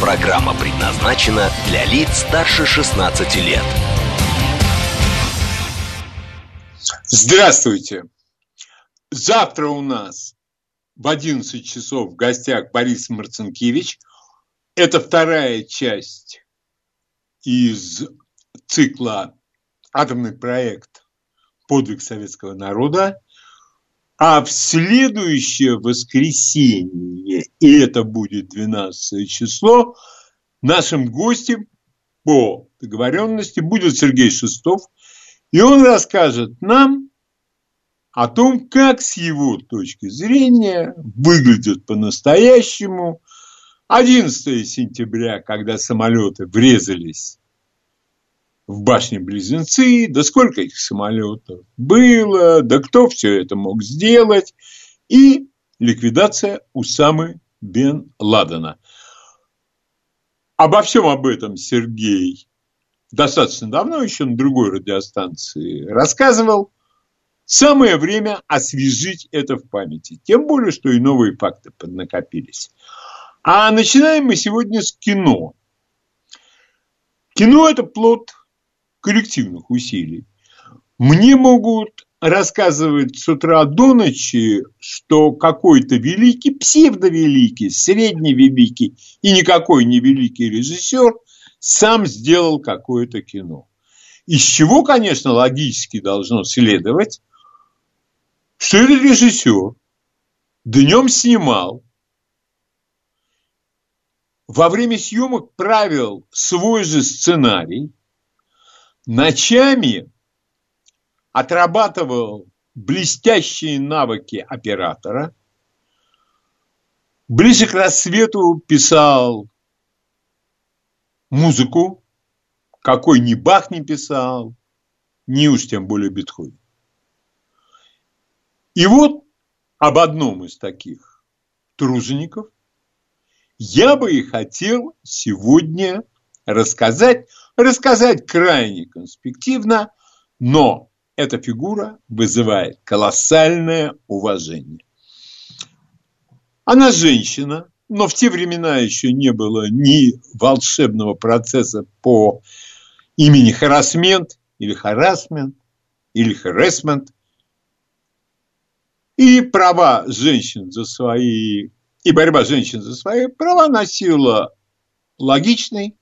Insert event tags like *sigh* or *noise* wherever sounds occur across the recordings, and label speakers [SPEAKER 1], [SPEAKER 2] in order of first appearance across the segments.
[SPEAKER 1] Программа предназначена для лиц старше 16 лет.
[SPEAKER 2] Здравствуйте! Завтра у нас в 11 часов в гостях Борис Марцинкевич. Это вторая часть из цикла «Атомный проект. Подвиг советского народа». А в следующее воскресенье, и это будет 12 число, нашим гостем по договоренности будет Сергей Шестов, и он расскажет нам о том, как с его точки зрения выглядит по-настоящему 11 сентября, когда самолеты врезались в башни-близнецы, да сколько их самолетов было, да кто все это мог сделать, и ликвидация Усамы бен Ладена. Обо всем об этом Сергей достаточно давно, еще на другой радиостанции, рассказывал. Самое время освежить это в памяти. Тем более, что и новые факты поднакопились. А начинаем мы сегодня с кино. Кино – это плод коллективных усилий. Мне могут рассказывать с утра до ночи, что какой-то великий, псевдовеликий, средневеликий и никакой не великий режиссер сам сделал какое-то кино. Из чего, конечно, логически должно следовать, что этот режиссер днем снимал, во время съемок правил свой же сценарий, ночами отрабатывал блестящие навыки оператора, ближе к рассвету писал музыку, какой ни Бах не писал, ни уж тем более Бетховен. И вот об одном из таких тружеников я бы и хотел сегодня рассказать, рассказать крайне конспективно, но эта фигура вызывает колоссальное уважение. Она женщина, но в те времена еще не было ни волшебного процесса по имени харасмент или харасмент или харасмент. И права женщин за свои, и борьба женщин за свои права носила логичный,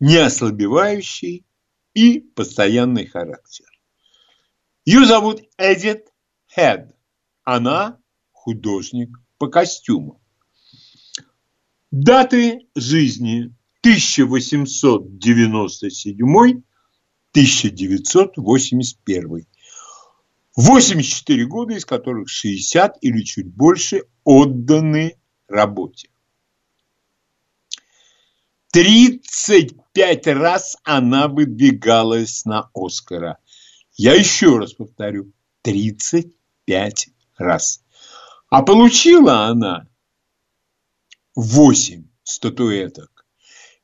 [SPEAKER 2] неослабевающий и постоянный характер. Ее зовут Эдит Хед. Она художник по костюму. Даты жизни 1897-1981. 84 года, из которых 60 или чуть больше отданы работе. 35 раз она выдвигалась на Оскара. Я еще раз повторю, 35 раз. А получила она 8 статуэток.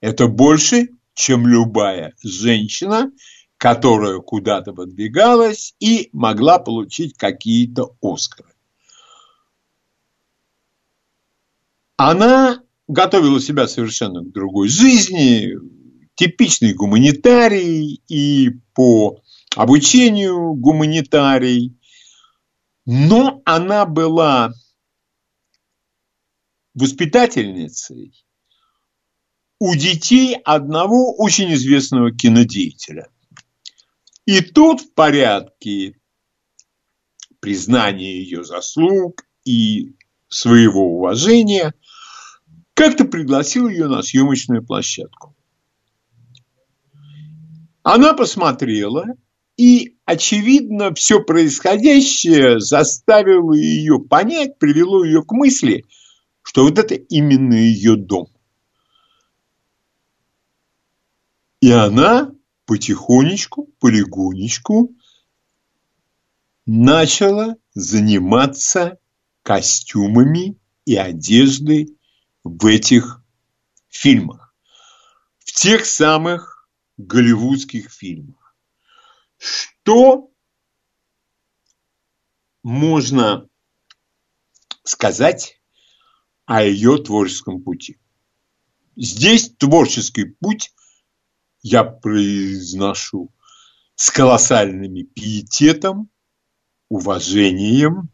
[SPEAKER 2] Это больше, чем любая женщина, которая куда-то выдвигалась и могла получить какие-то Оскары. Она готовила себя совершенно к другой жизни, типичный гуманитарий и по обучению гуманитарий, но она была воспитательницей у детей одного очень известного кинодеятеля. И тут в порядке признания ее заслуг и своего уважения как-то пригласил ее на съемочную площадку. Она посмотрела, и, очевидно, все происходящее заставило ее понять, привело ее к мысли, что вот это именно ее дом. И она потихонечку, полигонечку начала заниматься костюмами и одеждой в этих фильмах. В тех самых голливудских фильмах. Что можно сказать о ее творческом пути? Здесь творческий путь я произношу с колоссальными пиететом, уважением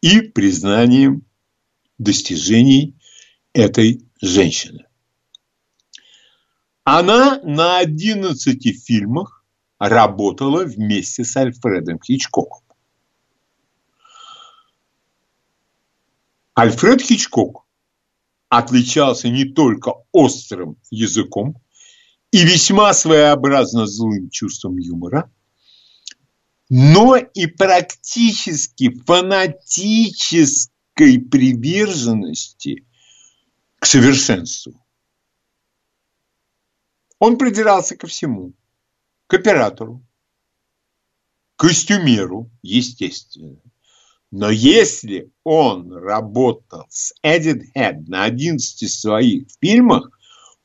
[SPEAKER 2] и признанием достижений этой женщины. Она на 11 фильмах работала вместе с Альфредом Хичкоком. Альфред Хичкок отличался не только острым языком и весьма своеобразно злым чувством юмора, но и практически фанатической приверженности к совершенству. Он придирался ко всему. К оператору, костюмеру, естественно. Но если он работал с Эдит Хед на 11 своих фильмах,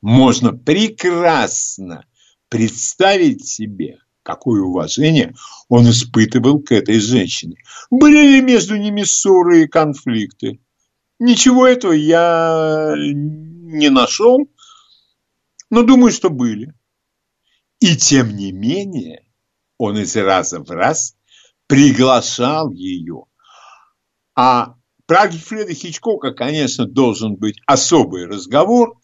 [SPEAKER 2] можно прекрасно представить себе, какое уважение он испытывал к этой женщине. Были ли между ними ссоры и конфликты? Ничего этого я не нашел, но думаю, что были. И тем не менее, он из раза в раз приглашал ее. А про Альфреда Хичкока, конечно, должен быть особый разговор,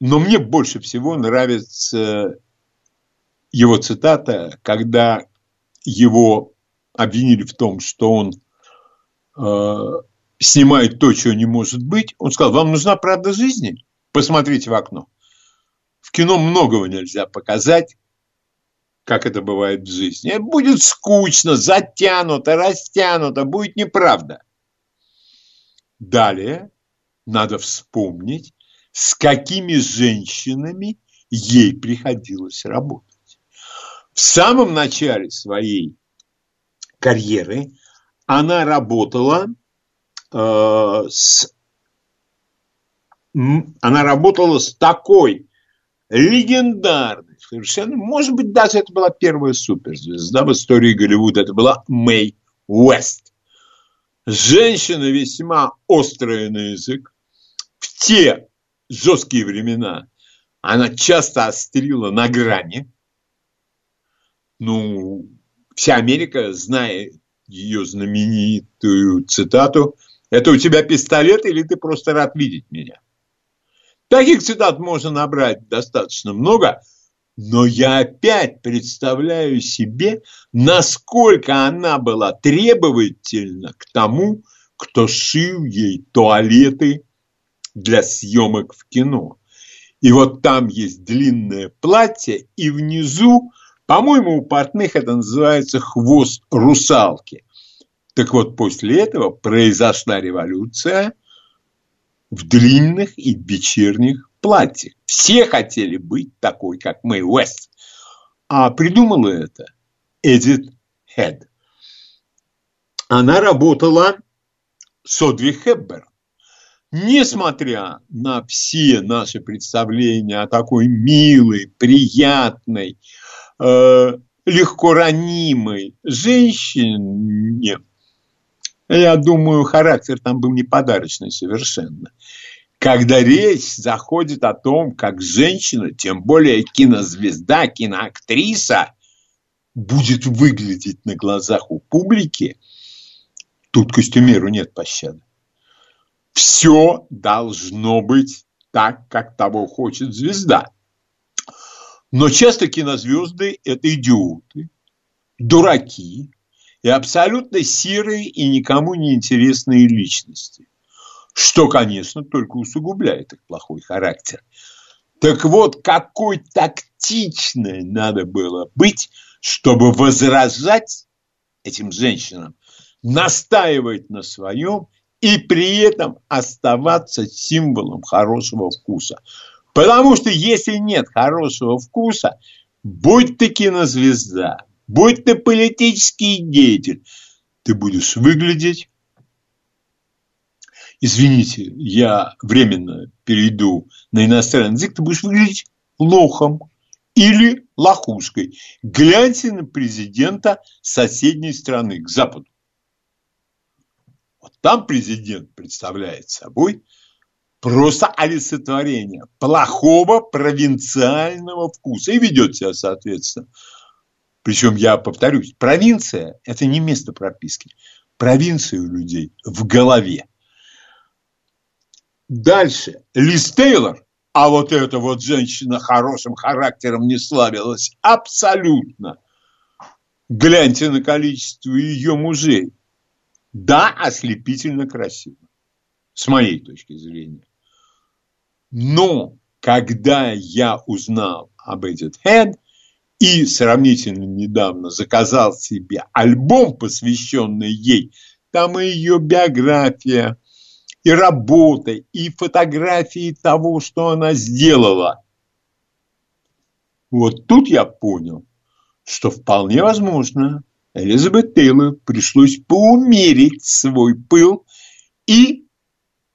[SPEAKER 2] но мне больше всего нравится его цитата, когда его обвинили в том, что он э, снимает то, чего не может быть. Он сказал, вам нужна правда жизни? Посмотрите в окно. В кино многого нельзя показать, как это бывает в жизни. Это будет скучно, затянуто, растянуто, будет неправда. Далее надо вспомнить, с какими женщинами ей приходилось работать. В самом начале своей карьеры она работала э, с она работала с такой легендарной, совершенно, может быть, даже это была первая суперзвезда в истории Голливуда, это была Мэй Уэст. Женщина весьма острая на язык. В те жесткие времена она часто острила на грани. Ну, вся Америка знает ее знаменитую цитату «Это у тебя пистолет или ты просто рад видеть меня?» Таких цитат можно набрать достаточно много, но я опять представляю себе, насколько она была требовательна к тому, кто шил ей туалеты для съемок в кино. И вот там есть длинное платье, и внизу, по-моему, у портных это называется хвост русалки. Так вот, после этого произошла революция в длинных и вечерних платьях. Все хотели быть такой, как Мэй Уэст. А придумала это Эдит Хед. Она работала с Одри Хепберн. Несмотря на все наши представления о такой милой, приятной, э, легко ранимой женщине, я думаю, характер там был не подарочный совершенно. Когда речь заходит о том, как женщина, тем более кинозвезда, киноактриса, будет выглядеть на глазах у публики, тут костюмеру нет пощады. Все должно быть так, как того хочет звезда. Но часто кинозвезды – это идиоты, дураки и абсолютно серые и никому не интересные личности. Что, конечно, только усугубляет их плохой характер. Так вот, какой тактичной надо было быть, чтобы возражать этим женщинам, настаивать на своем и при этом оставаться символом хорошего вкуса. Потому что если нет хорошего вкуса, будь ты кинозвезда, будь ты политический деятель, ты будешь выглядеть извините, я временно перейду на иностранный язык, ты будешь выглядеть лохом или лохушкой. Гляньте на президента соседней страны, к западу. Вот там президент представляет собой просто олицетворение плохого провинциального вкуса и ведет себя соответственно. Причем, я повторюсь, провинция – это не место прописки. Провинция у людей в голове. Дальше. Лиз Тейлор, а вот эта вот женщина хорошим характером не славилась абсолютно. Гляньте на количество ее мужей. Да, ослепительно красиво. С моей точки зрения. Но когда я узнал об Эдит Хэд и сравнительно недавно заказал себе альбом, посвященный ей, там и ее биография, и работы, и фотографии того, что она сделала. Вот тут я понял, что вполне возможно, Элизабет Тейлор пришлось поумерить свой пыл и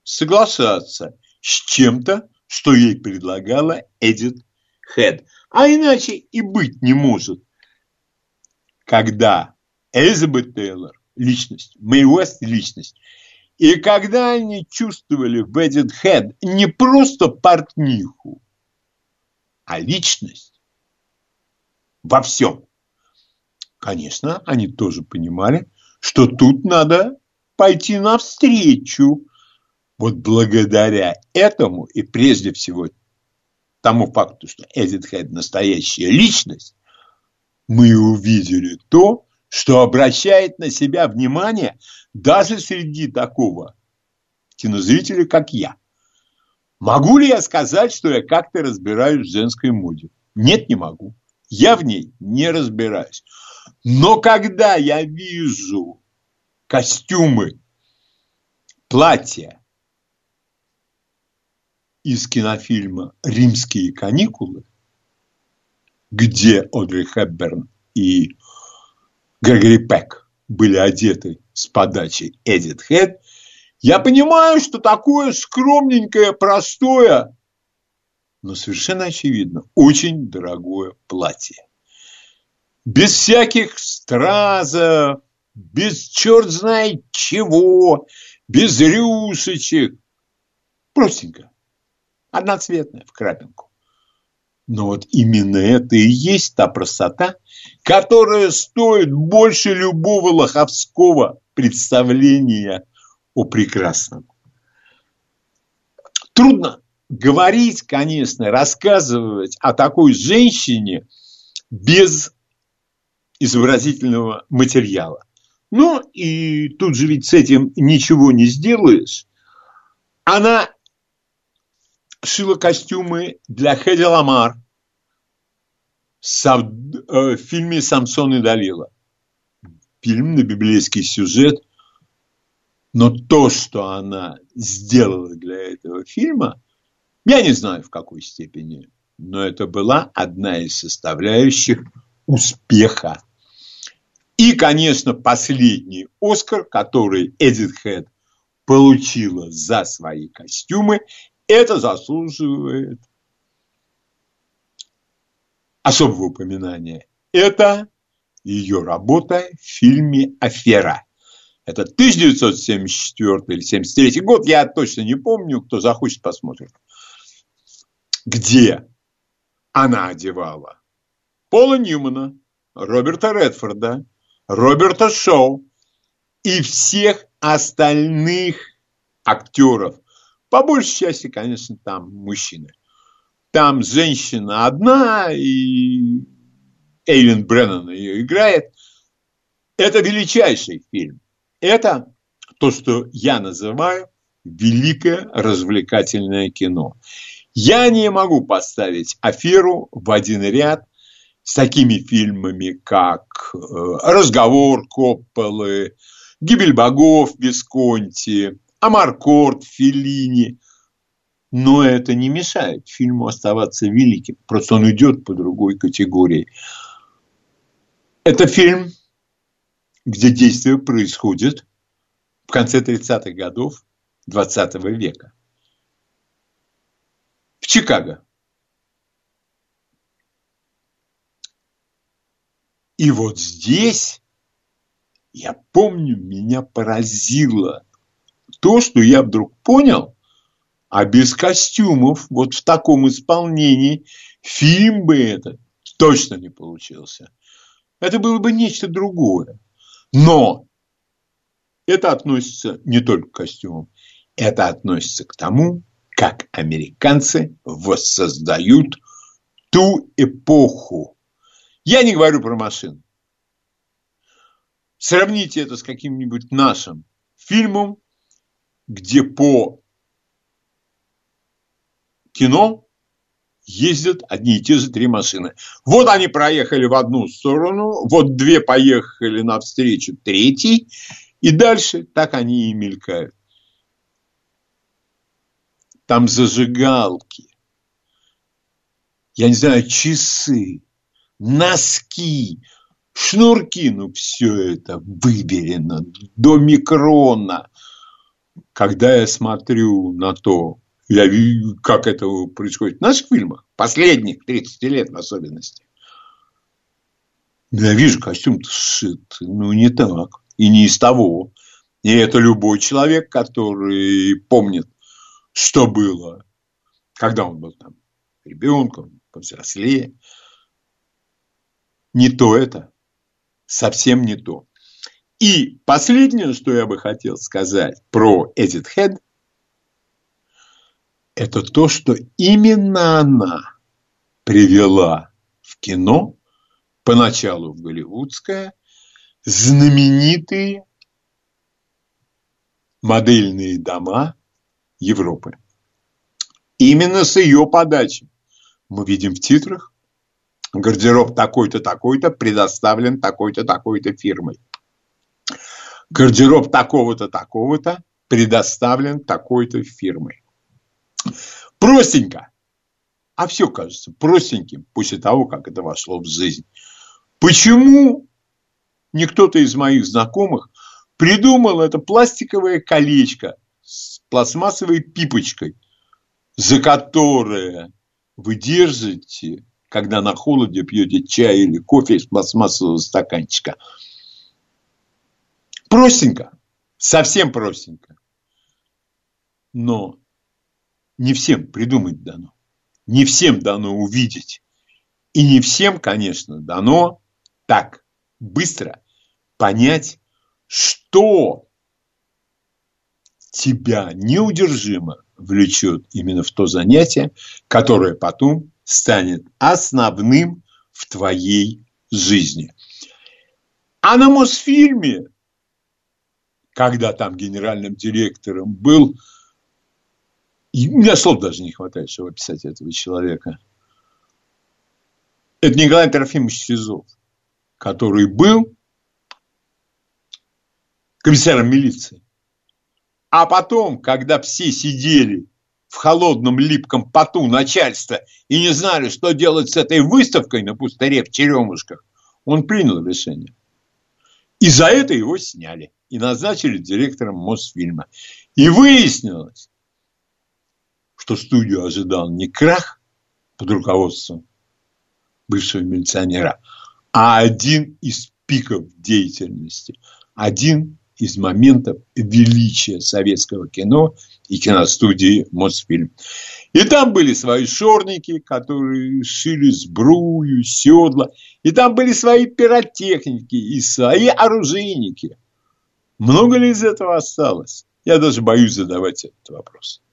[SPEAKER 2] соглашаться с чем-то, что ей предлагала Эдит Хэд. А иначе и быть не может. Когда Элизабет Тейлор – личность, Мэй Уэст – личность, и когда они чувствовали в Эдит Хэд не просто портниху, а личность во всем, конечно, они тоже понимали, что тут надо пойти навстречу. Вот благодаря этому и прежде всего тому факту, что Эдит Хэд настоящая личность, мы увидели то, что обращает на себя внимание даже среди такого кинозрителя, как я. Могу ли я сказать, что я как-то разбираюсь в женской моде? Нет, не могу. Я в ней не разбираюсь. Но когда я вижу костюмы, платья из кинофильма «Римские каникулы», где Одри Хепберн и Грегори Пек были одеты с подачи Эдит Хэт, я понимаю, что такое скромненькое, простое, но совершенно очевидно, очень дорогое платье. Без всяких стразов, без черт знает чего, без рюшечек. Простенько, одноцветное, в крапинку. Но вот именно это и есть та простота, которая стоит больше любого лоховского представления о прекрасном. Трудно говорить, конечно, рассказывать о такой женщине без изобразительного материала. Ну, и тут же ведь с этим ничего не сделаешь. Она шила костюмы для Хеди Ламар в э, фильме «Самсон и Далила». Фильм на библейский сюжет, но то, что она сделала для этого фильма, я не знаю в какой степени, но это была одна из составляющих успеха. И, конечно, последний Оскар, который Эдит Хэт получила за свои костюмы, это заслуживает особого упоминания. Это ее работа в фильме «Афера». Это 1974 или 73 год, я точно не помню, кто захочет посмотрит. Где она одевала Пола Ньюмана, Роберта Редфорда, Роберта Шоу и всех остальных актеров – по большей части, конечно, там мужчины. Там женщина одна, и Эйлин Бреннан ее играет. Это величайший фильм. Это то, что я называю великое развлекательное кино. Я не могу поставить аферу в один ряд с такими фильмами, как э, «Разговор Копполы», «Гибель богов» Висконти, Амаркорд, Феллини. Но это не мешает фильму оставаться великим. Просто он идет по другой категории. Это фильм, где действие происходит в конце 30-х годов 20 века. В Чикаго. И вот здесь, я помню, меня поразило то, что я вдруг понял – а без костюмов, вот в таком исполнении, фильм бы это точно не получился. Это было бы нечто другое. Но это относится не только к костюмам, это относится к тому, как американцы воссоздают ту эпоху. Я не говорю про машины. Сравните это с каким-нибудь нашим фильмом, где по кино ездят одни и те же три машины. Вот они проехали в одну сторону, вот две поехали навстречу третий, и дальше так они и мелькают. Там зажигалки, я не знаю, часы, носки, шнурки, ну все это выберено до микрона. Когда я смотрю на то, я вижу, как это происходит в наших фильмах, последних 30 лет в особенности. Я вижу, костюм-то сшит. Ну, не так. И не из того. И это любой человек, который помнит, что было, когда он был там ребенком, повзрослее. Не то это. Совсем не то. И последнее, что я бы хотел сказать про Edit Head – это то, что именно она привела в кино, поначалу в голливудское, знаменитые модельные дома Европы. Именно с ее подачи мы видим в титрах гардероб такой-то, такой-то предоставлен такой-то, такой-то фирмой. Гардероб такого-то, такого-то предоставлен такой-то фирмой. Простенько. А все кажется простеньким после того, как это вошло в жизнь. Почему не кто-то из моих знакомых придумал это пластиковое колечко с пластмассовой пипочкой, за которое вы держите, когда на холоде пьете чай или кофе из пластмассового стаканчика. Простенько, совсем простенько. Но не всем придумать дано. Не всем дано увидеть. И не всем, конечно, дано так быстро понять, что тебя неудержимо влечет именно в то занятие, которое потом станет основным в твоей жизни. А на Мосфильме, когда там генеральным директором был и у меня слов даже не хватает, чтобы описать этого человека. Это Николай Трофимович Сизов, который был комиссаром милиции. А потом, когда все сидели в холодном липком поту начальства и не знали, что делать с этой выставкой на пустыре в Черемушках, он принял решение. И за это его сняли и назначили директором Мосфильма. И выяснилось, что студию ожидал не крах под руководством бывшего милиционера, а один из пиков деятельности, один из моментов величия советского кино и киностудии Мосфильм. И там были свои шорники, которые шили сбрую, седла. И там были свои пиротехники и свои оружейники. Много ли из этого осталось? Я даже боюсь задавать этот вопрос.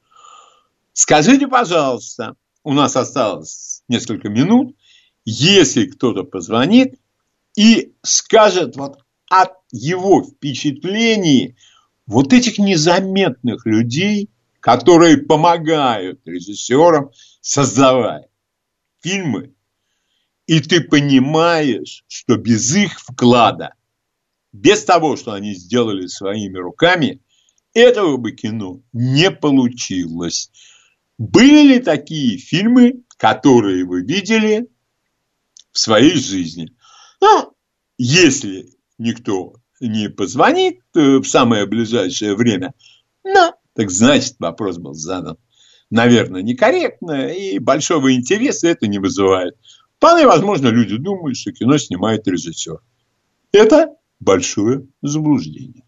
[SPEAKER 2] Скажите, пожалуйста, у нас осталось несколько минут, если кто-то позвонит и скажет вот от его впечатлений вот этих незаметных людей, которые помогают режиссерам создавать фильмы, и ты понимаешь, что без их вклада, без того, что они сделали своими руками, этого бы кино не получилось. Были ли такие фильмы, которые вы видели в своей жизни? Ну, если никто не позвонит в самое ближайшее время, ну, так значит, вопрос был задан, наверное, некорректно, и большого интереса это не вызывает. Вполне возможно, люди думают, что кино снимает режиссер. Это большое заблуждение.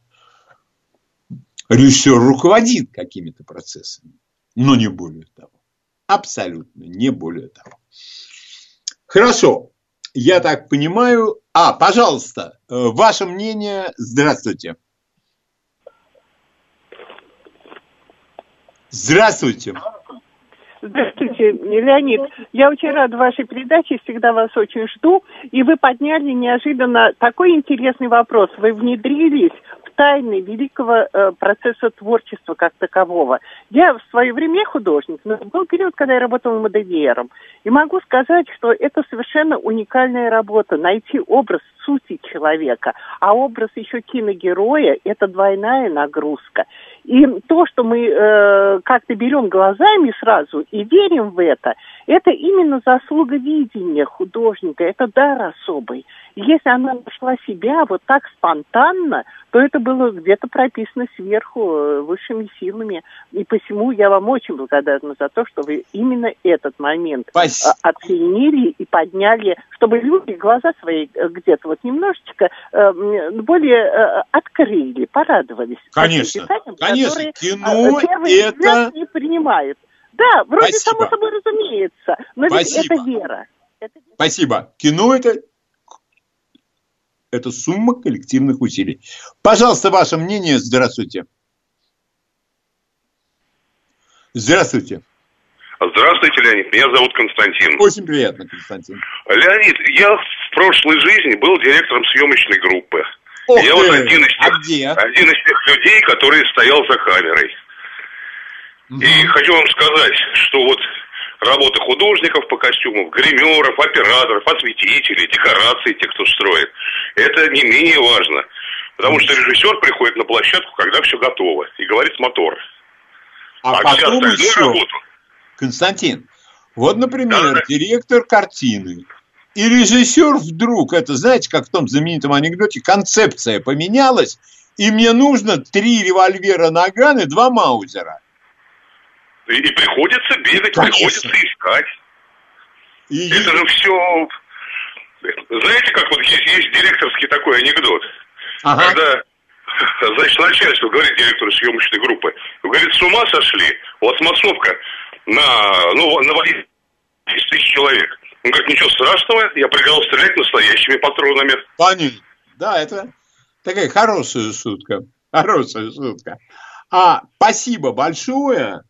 [SPEAKER 2] Режиссер руководит какими-то процессами, но не более того. Абсолютно не более того. Хорошо. Я так понимаю. А, пожалуйста, э, ваше мнение. Здравствуйте. Здравствуйте.
[SPEAKER 3] Здравствуйте, Леонид. Я очень рада вашей передаче, всегда вас очень жду. И вы подняли неожиданно такой интересный вопрос. Вы внедрились тайны великого э, процесса творчества как такового. Я в свое время художник, но был период, когда я работала модельером. И могу сказать, что это совершенно уникальная работа. Найти образ сути человека, а образ еще киногероя – это двойная нагрузка. И то, что мы э, как-то берем глазами сразу и верим в это, это именно заслуга видения художника, это дар особый. Если она нашла себя вот так спонтанно, то это было где-то прописано сверху э, высшими силами. И посему я вам очень благодарна за то, что вы именно этот момент э, Спасибо. оценили и подняли, чтобы люди глаза свои э, где-то вот немножечко более открыли, порадовались.
[SPEAKER 2] Конечно, конечно, кино это...
[SPEAKER 3] не принимают. Да, вроде Спасибо. само собой разумеется, но Спасибо. ведь это вера.
[SPEAKER 2] Спасибо. Кино это это сумма коллективных усилий. Пожалуйста, ваше мнение. Здравствуйте. Здравствуйте.
[SPEAKER 4] Здравствуйте, Леонид. Меня зовут Константин.
[SPEAKER 2] Очень приятно, Константин.
[SPEAKER 4] Леонид, я в прошлой жизни был директором съемочной группы.
[SPEAKER 2] Ох
[SPEAKER 4] я
[SPEAKER 2] ты,
[SPEAKER 4] вот один из,
[SPEAKER 2] а
[SPEAKER 4] тех,
[SPEAKER 2] где?
[SPEAKER 4] один из тех людей, который стоял за камерой. Угу. И хочу вам сказать, что вот работа художников по костюмам, гримеров, операторов, осветителей, декораций, тех, кто строит. Это не менее важно. Потому что режиссер приходит на площадку, когда все готово, и говорит мотор.
[SPEAKER 2] А, а потом еще, работу... Константин, вот, например, да, директор картины и режиссер вдруг, это знаете, как в том знаменитом анекдоте, концепция поменялась, и мне нужно три револьвера Наган и два Маузера.
[SPEAKER 4] И, и приходится бегать, Конечно. приходится искать. И... Это же все... Знаете, как вот есть, есть директорский такой анекдот. Ага. Когда *laughs* Значит, начальство говорит директору съемочной группы, говорит, с ума сошли, у вас массовка на, ну, на 10 тысяч человек. Он говорит, ничего страшного, я приказал стрелять настоящими патронами.
[SPEAKER 2] Понятно. Да, это такая хорошая шутка. Хорошая шутка. А, спасибо большое.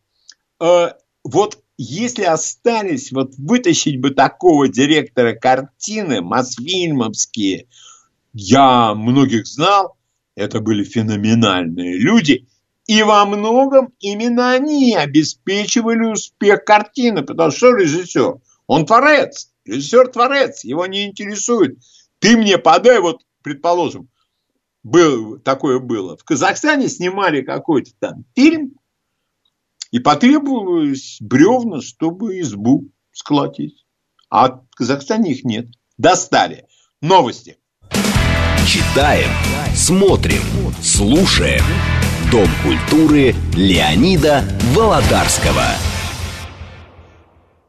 [SPEAKER 2] Э, вот если остались, вот вытащить бы такого директора картины, Мосфильмовские, я многих знал, это были феноменальные люди, и во многом именно они обеспечивали успех картины, потому что режиссер, он творец, режиссер творец, его не интересует. Ты мне подай, вот, предположим, был, такое было. В Казахстане снимали какой-то там фильм, и потребовалось бревна, чтобы избу сколотить. А в Казахстане их нет. Достали. Новости.
[SPEAKER 1] Читаем, смотрим, слушаем. Дом культуры Леонида Володарского.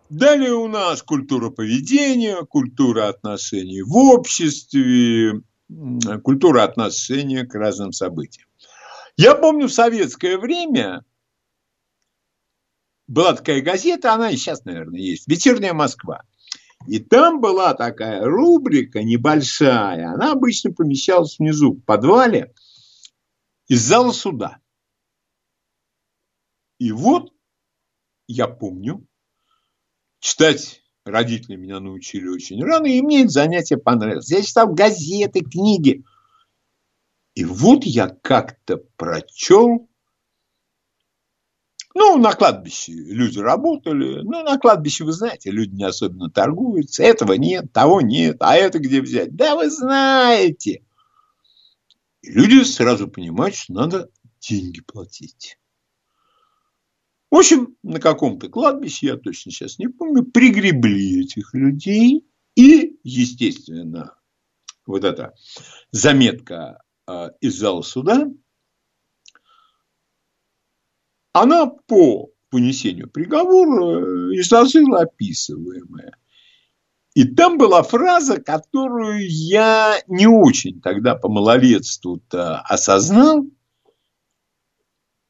[SPEAKER 2] Далее у нас культура поведения, культура отношений в обществе, культура отношения к разным событиям. Я помню в советское время была такая газета, она и сейчас, наверное, есть, «Вечерняя Москва». И там была такая рубрика небольшая, она обычно помещалась внизу в подвале из зала суда. И вот я помню, читать родители меня научили очень рано, и мне это занятие понравилось. Я читал газеты, книги. И вот я как-то прочел ну, на кладбище люди работали. Ну, на кладбище, вы знаете, люди не особенно торгуются. Этого нет, того нет. А это где взять? Да вы знаете. И люди сразу понимают, что надо деньги платить. В общем, на каком-то кладбище, я точно сейчас не помню, пригребли этих людей. И, естественно, вот эта заметка э, из зала суда, она по вынесению приговора э, изложила описываемое. И там была фраза, которую я не очень тогда по малолетству-то осознал,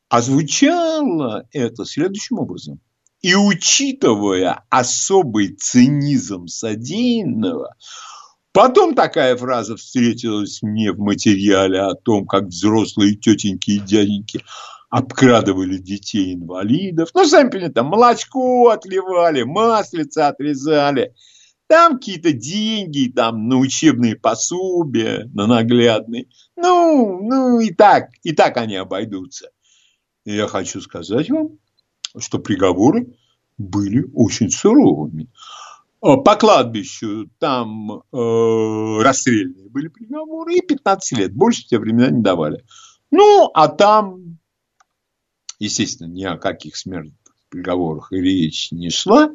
[SPEAKER 2] а звучало это следующим образом. И учитывая особый цинизм содеянного, потом такая фраза встретилась мне в материале о том, как взрослые тетеньки и дяденьки обкрадывали детей-инвалидов. Ну, сами понимаете, там молочко отливали, маслица отрезали. Там какие-то деньги, там на учебные пособия, на наглядные. Ну, ну и так, и так они обойдутся. И я хочу сказать вам, что приговоры были очень суровыми. А по кладбищу там э, расстрельные были приговоры и 15 лет. Больше те времена не давали. Ну, а там естественно, ни о каких смертных приговорах и речь не шла.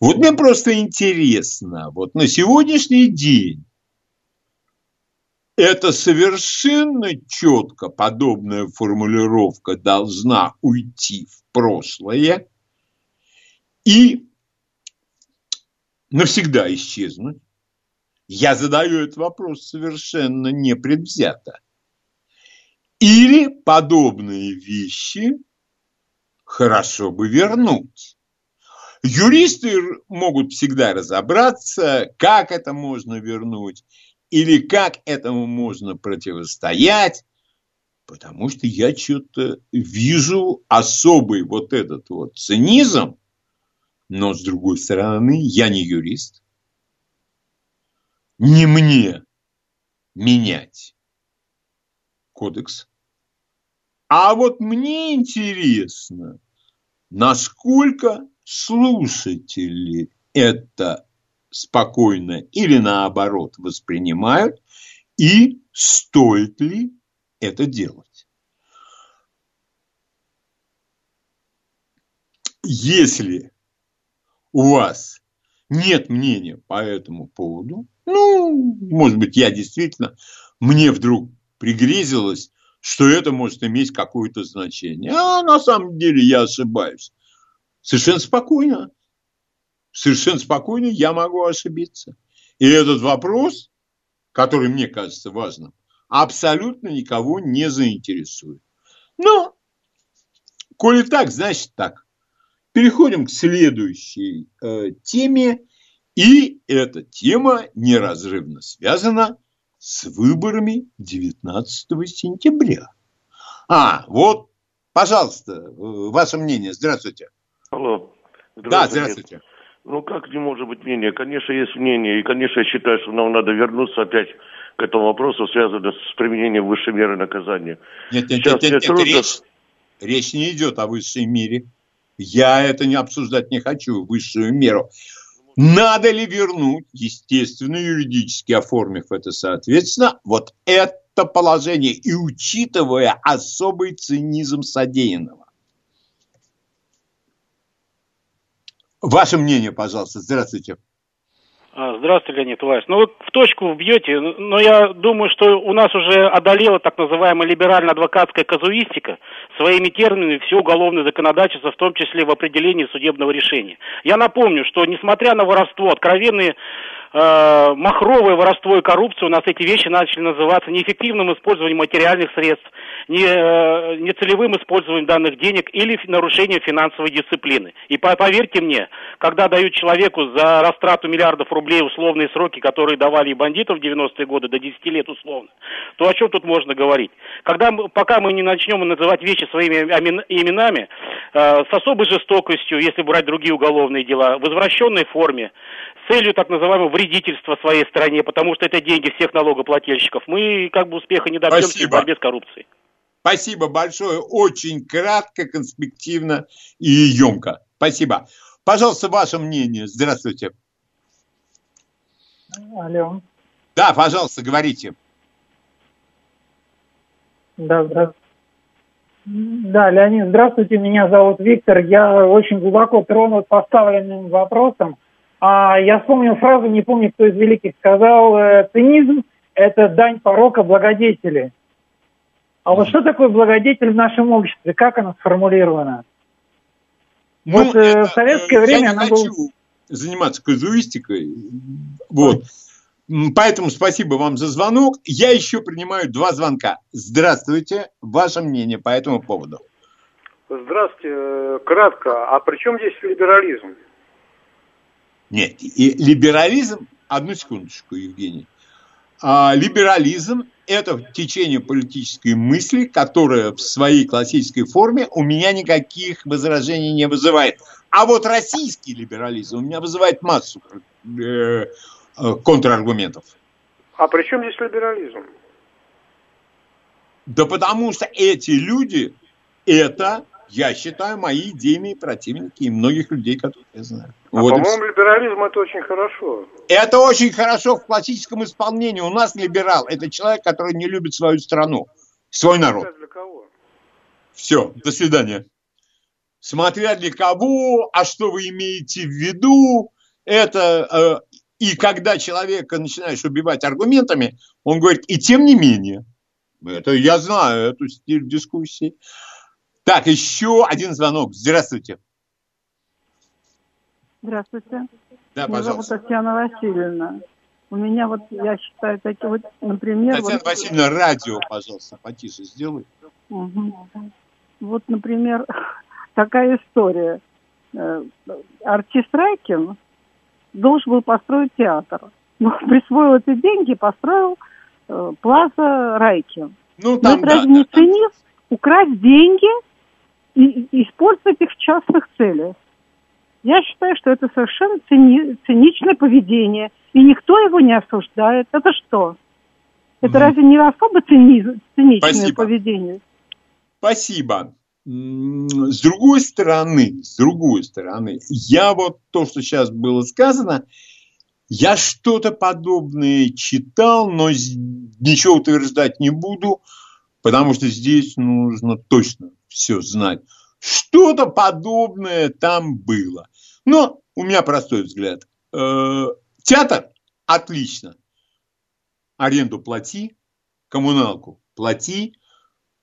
[SPEAKER 2] Вот мне просто интересно, вот на сегодняшний день это совершенно четко подобная формулировка должна уйти в прошлое и навсегда исчезнуть. Я задаю этот вопрос совершенно непредвзято. Или подобные вещи хорошо бы вернуть. Юристы могут всегда разобраться, как это можно вернуть или как этому можно противостоять, потому что я что-то вижу особый вот этот вот цинизм, но с другой стороны, я не юрист. Не мне менять кодекс. А вот мне интересно, насколько слушатели это спокойно или наоборот воспринимают, и стоит ли это делать. Если у вас нет мнения по этому поводу, ну, может быть, я действительно, мне вдруг пригрезилось, что это может иметь какое-то значение. А на самом деле я ошибаюсь. Совершенно спокойно. Совершенно спокойно я могу ошибиться. И этот вопрос, который мне кажется важным, абсолютно никого не заинтересует. Но, коли так, значит так. Переходим к следующей э, теме. И эта тема неразрывно связана с выборами 19 сентября. А, вот, пожалуйста, ваше мнение. Здравствуйте.
[SPEAKER 5] Алло.
[SPEAKER 2] Здравствуйте. Да, здравствуйте.
[SPEAKER 5] Ну, как не может быть мнение? Конечно, есть мнение. И, конечно, я считаю, что нам надо вернуться опять к этому вопросу, связанному с применением высшей меры наказания.
[SPEAKER 2] Нет, нет, Сейчас нет, нет, трудно... речь, речь не идет о высшей мере. Я это не обсуждать не хочу, высшую меру. Надо ли вернуть, естественно, юридически оформив это соответственно, вот это положение и учитывая особый цинизм содеянного? Ваше мнение, пожалуйста. Здравствуйте.
[SPEAKER 6] А, здравствуйте, Леонид Иванович. Ну вот в точку бьете, но я думаю, что у нас уже одолела так называемая либерально-адвокатская казуистика своими терминами все уголовное законодательство, в том числе в определении судебного решения. Я напомню, что несмотря на воровство, откровенные э, махровое воровство и коррупцию, у нас эти вещи начали называться неэффективным использованием материальных средств, не, э, нецелевым использованием данных денег или нарушением финансовой дисциплины. И поверьте мне, когда дают человеку за растрату миллиардов рублей условные сроки, которые давали и бандитов в 90-е годы до 10 лет условно, то о чем тут можно говорить? Когда, пока мы не начнем называть вещи своими именами, э, с особой жестокостью, если брать другие уголовные дела, в извращенной форме, с целью так называемого вредительства своей стране, потому что это деньги всех налогоплательщиков, мы как бы успеха не добьемся Спасибо. в борьбе с коррупцией.
[SPEAKER 2] Спасибо большое. Очень кратко, конспективно и емко. Спасибо. Пожалуйста, ваше мнение. Здравствуйте.
[SPEAKER 7] Алло.
[SPEAKER 2] Да, пожалуйста, говорите.
[SPEAKER 7] Да, здравствуйте. Да, Леонид, здравствуйте, меня зовут Виктор. Я очень глубоко тронут поставленным вопросом. А я вспомнил фразу, не помню, кто из великих сказал, э, цинизм – это дань порока благодетели. А вот что такое благодетель в нашем обществе? Как она сформулирована?
[SPEAKER 2] Ну, вот э, это, в советское время я не она хочу была... заниматься казуистикой. Вот. Поэтому спасибо вам за звонок. Я еще принимаю два звонка. Здравствуйте. Ваше мнение по этому поводу?
[SPEAKER 8] Здравствуйте. Кратко. А при чем здесь либерализм?
[SPEAKER 2] Нет, и либерализм, одну секундочку, Евгений. А, либерализм – это течение политической мысли, которое в своей классической форме у меня никаких возражений не вызывает. А вот российский либерализм у меня вызывает массу э, Э, контраргументов.
[SPEAKER 8] А при чем здесь либерализм?
[SPEAKER 2] Да потому что эти люди, это, я считаю, мои идейные противники и многих людей, которых я знаю.
[SPEAKER 8] А вот по-моему, либерализм это очень хорошо.
[SPEAKER 2] Это очень хорошо в классическом исполнении. У нас либерал – это человек, который не любит свою страну, свой народ. Для кого? Все, до свидания. Смотря для кого, а что вы имеете в виду, это э, и когда человека начинаешь убивать аргументами, он говорит, и тем не менее. Это я знаю, эту стиль дискуссии. Так, еще один звонок. Здравствуйте.
[SPEAKER 9] Здравствуйте.
[SPEAKER 2] Да, Меня пожалуйста.
[SPEAKER 9] зовут Татьяна Васильевна. У меня вот, я считаю, такие вот, например...
[SPEAKER 2] Татьяна вот... Васильевна, радио, пожалуйста, потише сделай.
[SPEAKER 9] Угу. Вот, например, *laughs* такая история. Э, артист Райкин должен был построить театр. Но *laughs* присвоил эти деньги, построил э, Плаза Райки. Ну, там, Но это да, разве да, не да. цинизм? Украсть деньги и, использовать их в частных целях. Я считаю, что это совершенно цини, циничное поведение, и никто его не осуждает. Это что? Это mm. разве не особо цини, циничное Спасибо. поведение?
[SPEAKER 2] Спасибо. С другой стороны, с другой стороны, я вот то, что сейчас было сказано, я что-то подобное читал, но ничего утверждать не буду, потому что здесь нужно точно все знать. Что-то подобное там было. Но у меня простой взгляд. Э, театр – отлично. Аренду плати, коммуналку плати,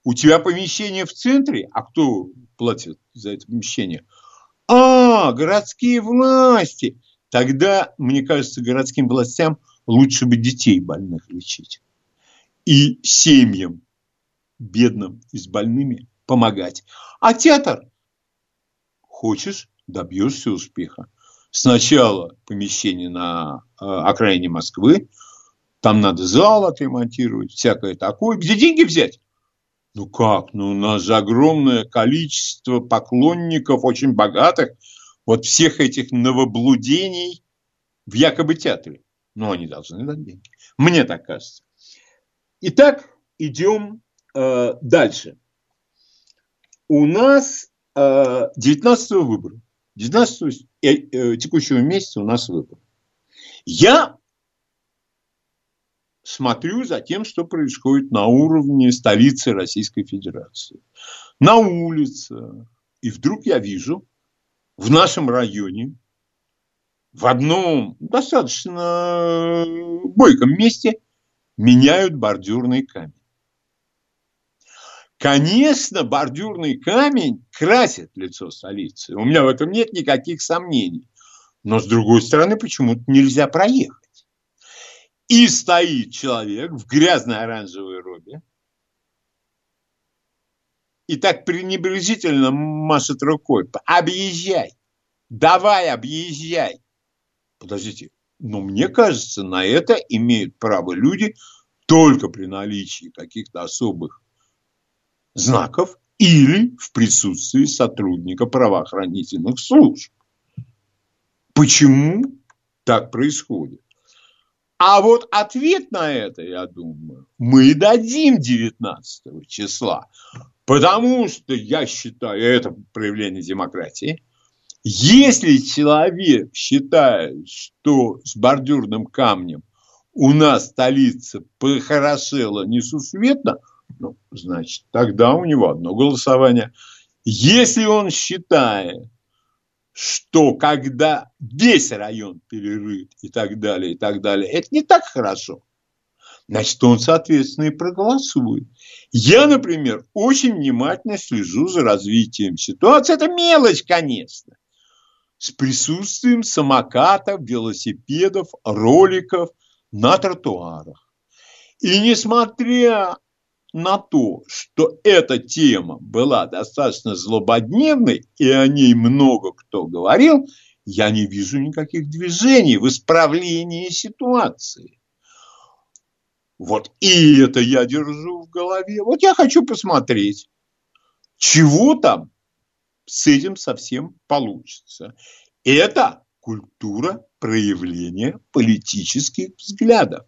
[SPEAKER 2] у тебя помещение в центре, а кто платит за это помещение? А, городские власти. Тогда, мне кажется, городским властям лучше бы детей больных лечить. И семьям бедным и с больными помогать. А театр? Хочешь, добьешься успеха. Сначала помещение на э, окраине Москвы, там надо зал отремонтировать, всякое такое. Где деньги взять? Ну как? Ну у нас же огромное количество поклонников, очень богатых, вот всех этих новоблудений в якобы театре. Ну, они должны дать деньги. Мне так кажется. Итак, идем э, дальше. У нас э, 19 выбора. 19 э, э, текущего месяца у нас выбор. Я смотрю за тем, что происходит на уровне столицы Российской Федерации. На улице. И вдруг я вижу в нашем районе, в одном достаточно бойком месте, меняют бордюрный камень. Конечно, бордюрный камень красит лицо столицы. У меня в этом нет никаких сомнений. Но с другой стороны, почему-то нельзя проехать. И стоит человек в грязной оранжевой робе. И так пренебрежительно машет рукой. Объезжай. Давай, объезжай. Подождите. Но мне кажется, на это имеют право люди только при наличии каких-то особых знаков или в присутствии сотрудника правоохранительных служб. Почему так происходит? А вот ответ на это, я думаю, мы дадим 19 числа. Потому что я считаю, это проявление демократии. Если человек считает, что с бордюрным камнем у нас столица похорошела несусветно, Ну, значит, тогда у него одно голосование. Если он считает, что когда весь район перерыт и так далее, и так далее, это не так хорошо, значит, он, соответственно, и проголосует. Я, например, очень внимательно слежу за развитием ситуации. Это мелочь, конечно. С присутствием самокатов, велосипедов, роликов на тротуарах. И несмотря на то, что эта тема была достаточно злободневной, и о ней много кто говорил, я не вижу никаких движений в исправлении ситуации. Вот и это я держу в голове. Вот я хочу посмотреть, чего там с этим совсем получится. Это культура проявления политических взглядов.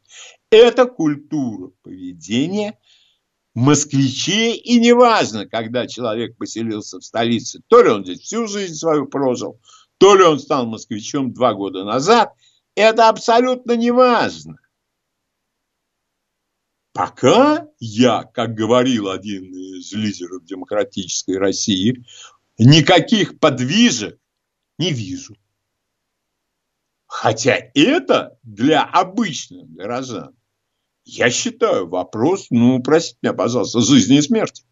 [SPEAKER 2] Это культура поведения москвичей, и неважно, когда человек поселился в столице, то ли он здесь всю жизнь свою прожил, то ли он стал москвичом два года назад, это абсолютно неважно. Пока я, как говорил один из лидеров демократической России, никаких подвижек не вижу. Хотя это для обычных горожан я считаю, вопрос, ну, простите меня, пожалуйста, жизни и смерти.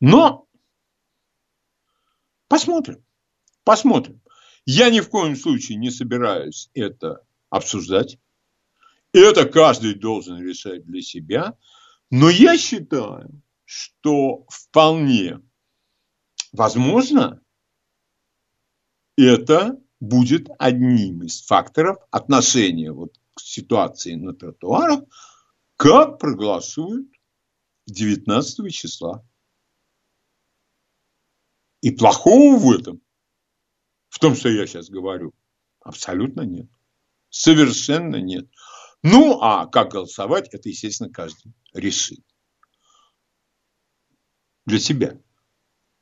[SPEAKER 2] Но посмотрим, посмотрим. Я ни в коем случае не собираюсь это обсуждать. Это каждый должен решать для себя. Но я считаю, что вполне возможно это будет одним из факторов отношения вот к ситуации на тротуарах, как проголосуют 19 числа. И плохого в этом, в том, что я сейчас говорю, абсолютно нет. Совершенно нет. Ну, а как голосовать, это, естественно, каждый решит. Для себя.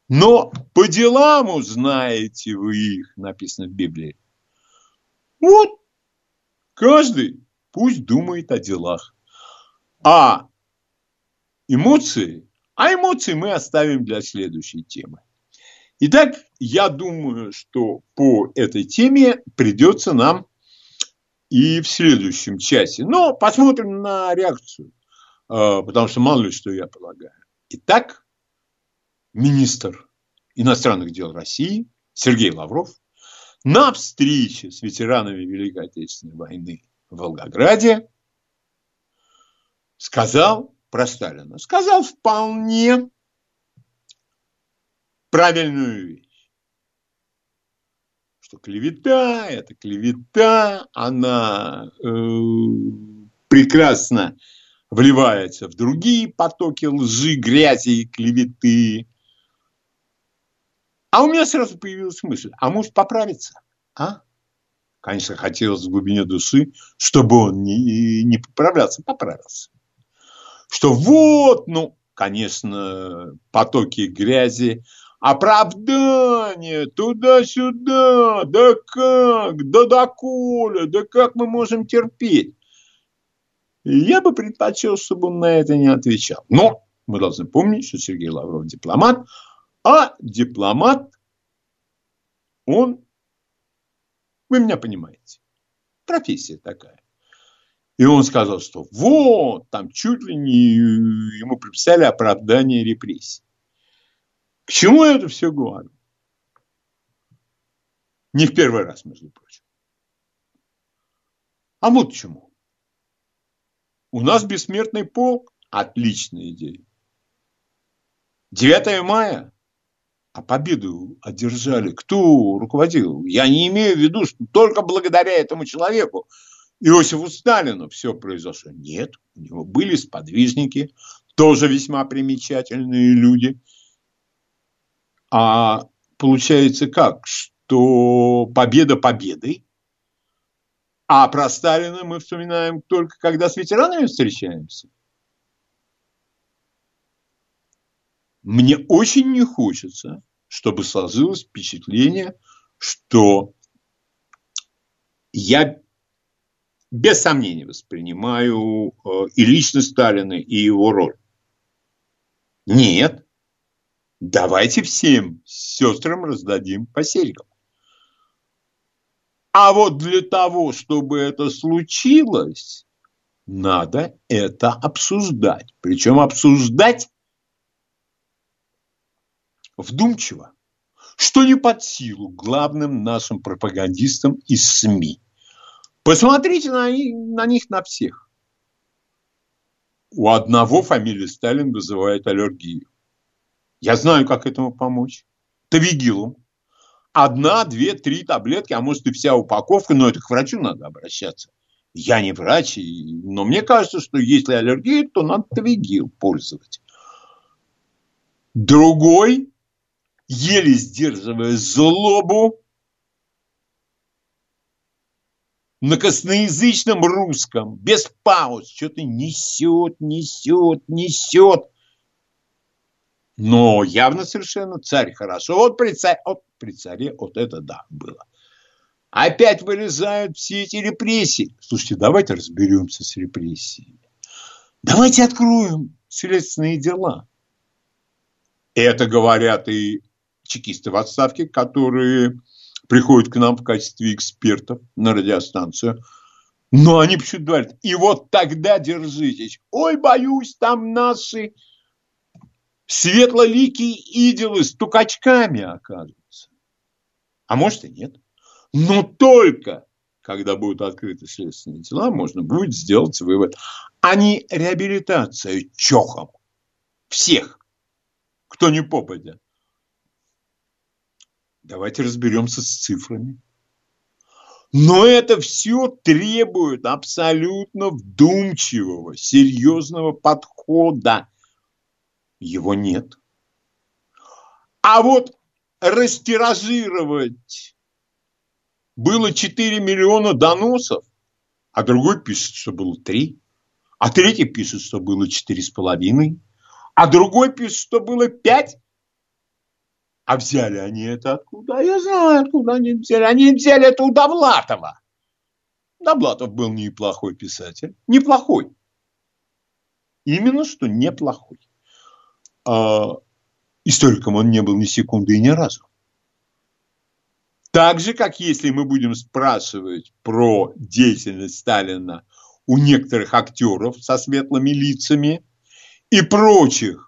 [SPEAKER 2] Но по делам узнаете вы их, написано в Библии. Вот, каждый пусть думает о делах. А эмоции, а эмоции мы оставим для следующей темы. Итак, я думаю, что по этой теме придется нам и в следующем часе. Но посмотрим на реакцию, а, потому что мало ли что я полагаю. Итак, министр иностранных дел России Сергей Лавров на встрече с ветеранами Великой Отечественной войны в Волгограде сказал про Сталина. Сказал вполне правильную вещь. Что клевета – это клевета, она э, прекрасно вливается в другие потоки лжи, грязи и клеветы. А у меня сразу появилась мысль, а может поправиться? А? Конечно, хотелось в глубине души, чтобы он не, не поправлялся, поправился. Что вот, ну, конечно, потоки грязи, оправдание туда-сюда, да как, да доколе, да как мы можем терпеть? Я бы предпочел, чтобы он на это не отвечал. Но мы должны помнить, что Сергей Лавров дипломат, а дипломат, он, вы меня понимаете, профессия такая. И он сказал, что вот, там чуть ли не ему приписали оправдание репрессий. К чему я это все говорю? Не в первый раз, между прочим. А вот чему. У нас бессмертный полк – отличная идея. 9 мая а победу одержали. Кто руководил? Я не имею в виду, что только благодаря этому человеку, Иосифу Сталину, все произошло. Нет, у него были сподвижники, тоже весьма примечательные люди. А получается как? Что победа победой, а про Сталина мы вспоминаем только когда с ветеранами встречаемся. Мне очень не хочется, чтобы сложилось впечатление, что я без сомнения воспринимаю э, и лично Сталина, и его роль. Нет, давайте всем сестрам раздадим по серьгам. А вот для того, чтобы это случилось, надо это обсуждать. Причем обсуждать вдумчиво, что не под силу главным нашим пропагандистам из СМИ. Посмотрите на, на них, на всех. У одного фамилия Сталин вызывает аллергию. Я знаю, как этому помочь. Тавигилом. Одна, две, три таблетки, а может и вся упаковка, но это к врачу надо обращаться. Я не врач, но мне кажется, что если аллергия, то надо Тавигил пользовать. Другой, еле сдерживая злобу, на косноязычном русском, без пауз, что-то несет, несет, несет. Но явно совершенно царь хорошо. Вот при, царе, вот при царе вот это да было. Опять вылезают все эти репрессии. Слушайте, давайте разберемся с репрессиями. Давайте откроем следственные дела. Это говорят и чекисты в отставке, которые приходят к нам в качестве экспертов на радиостанцию. Но они почему-то говорят, и вот тогда держитесь. Ой, боюсь, там наши светлоликие идолы с тукачками окажутся. А может и нет. Но только когда будут открыты следственные дела, можно будет сделать вывод. А не реабилитация чохом всех, кто не попадет. Давайте разберемся с цифрами. Но это все требует абсолютно вдумчивого, серьезного подхода. Его нет. А вот растиражировать было 4 миллиона доносов, а другой пишет, что было 3, а третий пишет, что было 4,5, а другой пишет, что было 5, а взяли они это откуда? Я знаю, откуда они взяли. Они взяли это у Довлатова. Довлатов был неплохой писатель. Неплохой. Именно что неплохой. А, историком он не был ни секунды и ни разу. Так же, как если мы будем спрашивать про деятельность Сталина у некоторых актеров со светлыми лицами и прочих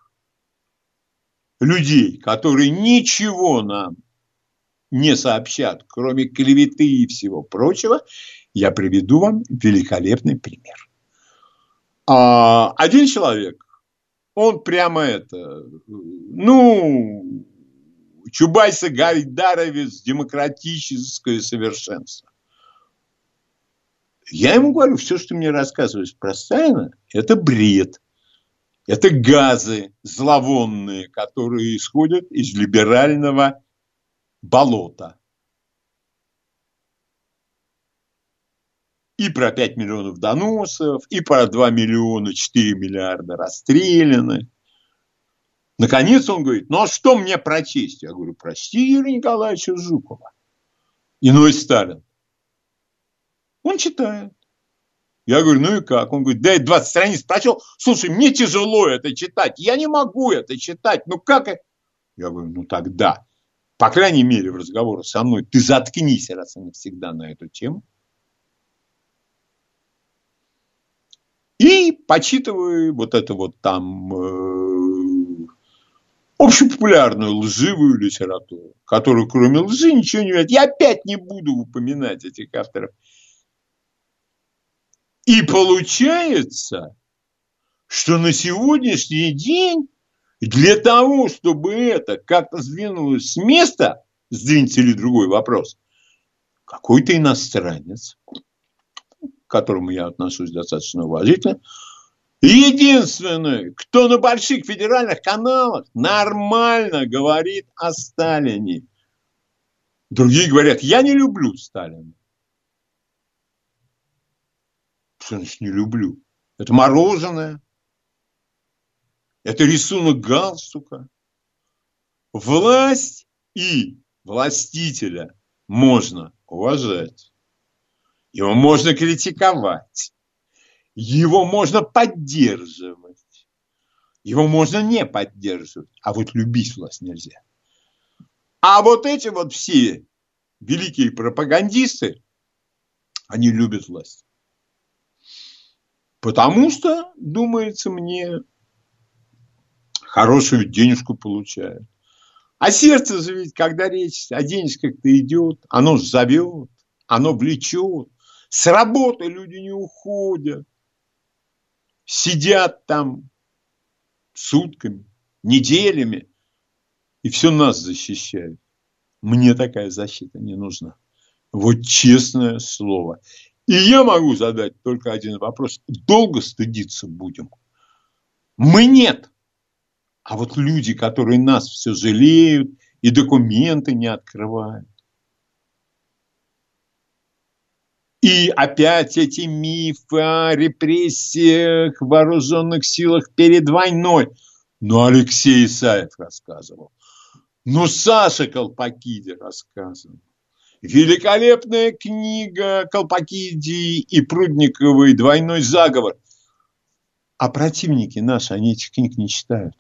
[SPEAKER 2] людей, которые ничего нам не сообщат, кроме клеветы и всего прочего, я приведу вам великолепный пример. А, один человек, он прямо это, ну, Чубайса Гайдаровец, демократическое совершенство. Я ему говорю, все, что мне рассказываешь про Сталина, это бред. Это газы зловонные, которые исходят из либерального болота. И про 5 миллионов доносов, и про 2 миллиона 4 миллиарда расстреляны. Наконец он говорит, ну а что мне прочесть? Я говорю, прочти Юрия Николаевича Жукова. Иной Сталин. Он читает. Я говорю, ну и как? Он говорит, да, 20 страниц прочел. Слушай, мне тяжело это читать. Я не могу это читать. Ну как? Я говорю, ну тогда, по крайней мере, в разговоре со мной, ты заткнись раз и навсегда на эту тему. И почитываю вот это вот там э, общепопулярную лживую литературу, которую кроме лжи ничего не видит. Я опять не буду упоминать этих авторов. И получается, что на сегодняшний день для того, чтобы это как-то сдвинулось с места, сдвинется ли другой вопрос, какой-то иностранец, к которому я отношусь достаточно уважительно, единственный, кто на больших федеральных каналах нормально говорит о Сталине. Другие говорят, я не люблю Сталина. Что значит не люблю? Это мороженое. Это рисунок галстука. Власть и властителя можно уважать. Его можно критиковать. Его можно поддерживать. Его можно не поддерживать. А вот любить власть нельзя. А вот эти вот все великие пропагандисты, они любят власть. Потому что, думается мне, хорошую денежку получают. А сердце же ведь, когда речь о денежках-то идет, оно зовет, оно влечет. С работы люди не уходят. Сидят там сутками, неделями. И все нас защищают. Мне такая защита не нужна. Вот честное слово. И я могу задать только один вопрос. Долго стыдиться будем? Мы нет. А вот люди, которые нас все жалеют и документы не открывают. И опять эти мифы о репрессиях, вооруженных силах перед войной. Ну, Алексей Исаев рассказывал. Ну, Саша Колпакиди рассказывал. Великолепная книга Колпакиди и Прудниковой «Двойной заговор». А противники наши, они этих книг не читают.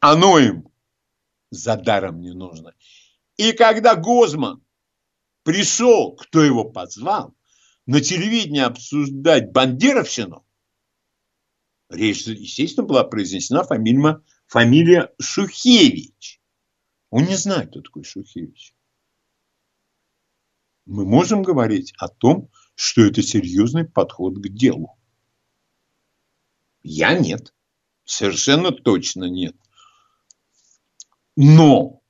[SPEAKER 2] Оно им за даром не нужно. И когда Гозман пришел, кто его позвал, на телевидении обсуждать бандеровщину, речь, естественно, была произнесена фамилия, фамилия Шухевич. Он не знает, кто такой Шухевич. Мы можем говорить о том, что это серьезный подход к делу. Я нет. Совершенно точно нет. Но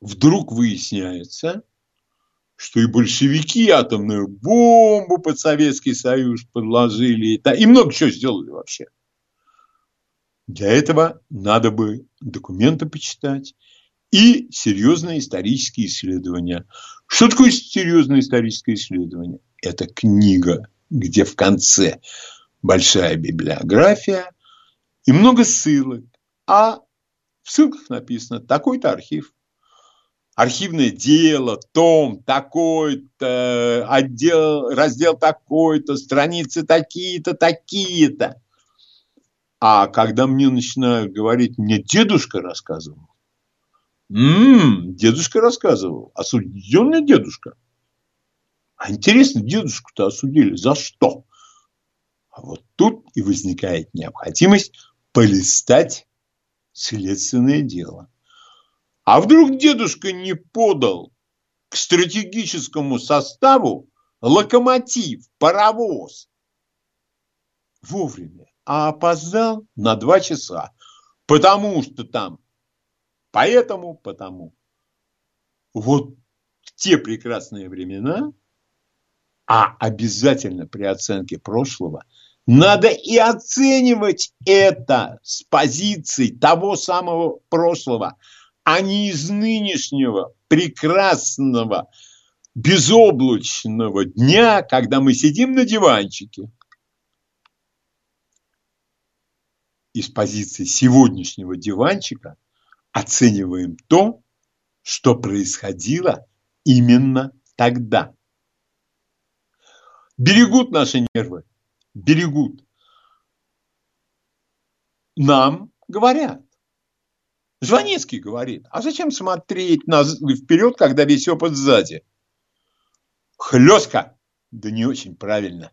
[SPEAKER 2] вдруг выясняется, что и большевики атомную бомбу под Советский Союз подложили, и много чего сделали вообще. Для этого надо бы документы почитать и серьезные исторические исследования. Что такое серьезное историческое исследование? Это книга, где в конце большая библиография и много ссылок, а в ссылках написано такой-то архив. Архивное дело, том такой-то, отдел, раздел такой-то, страницы такие-то, такие-то. А когда мне начинают говорить, мне дедушка рассказывал, м-м, дедушка рассказывал, осужденный дедушка. А интересно, дедушку-то осудили за что? А вот тут и возникает необходимость полистать следственное дело. А вдруг дедушка не подал к стратегическому составу локомотив, паровоз вовремя, а опоздал на два часа, потому что там, поэтому, потому. Вот те прекрасные времена, а обязательно при оценке прошлого – надо и оценивать это с позиции того самого прошлого, а не из нынешнего прекрасного, безоблачного дня, когда мы сидим на диванчике. Из позиции сегодняшнего диванчика оцениваем то, что происходило именно тогда. Берегут наши нервы берегут. Нам говорят. Жванецкий говорит, а зачем смотреть на, вперед, когда весь опыт сзади? Хлестко, да не очень правильно.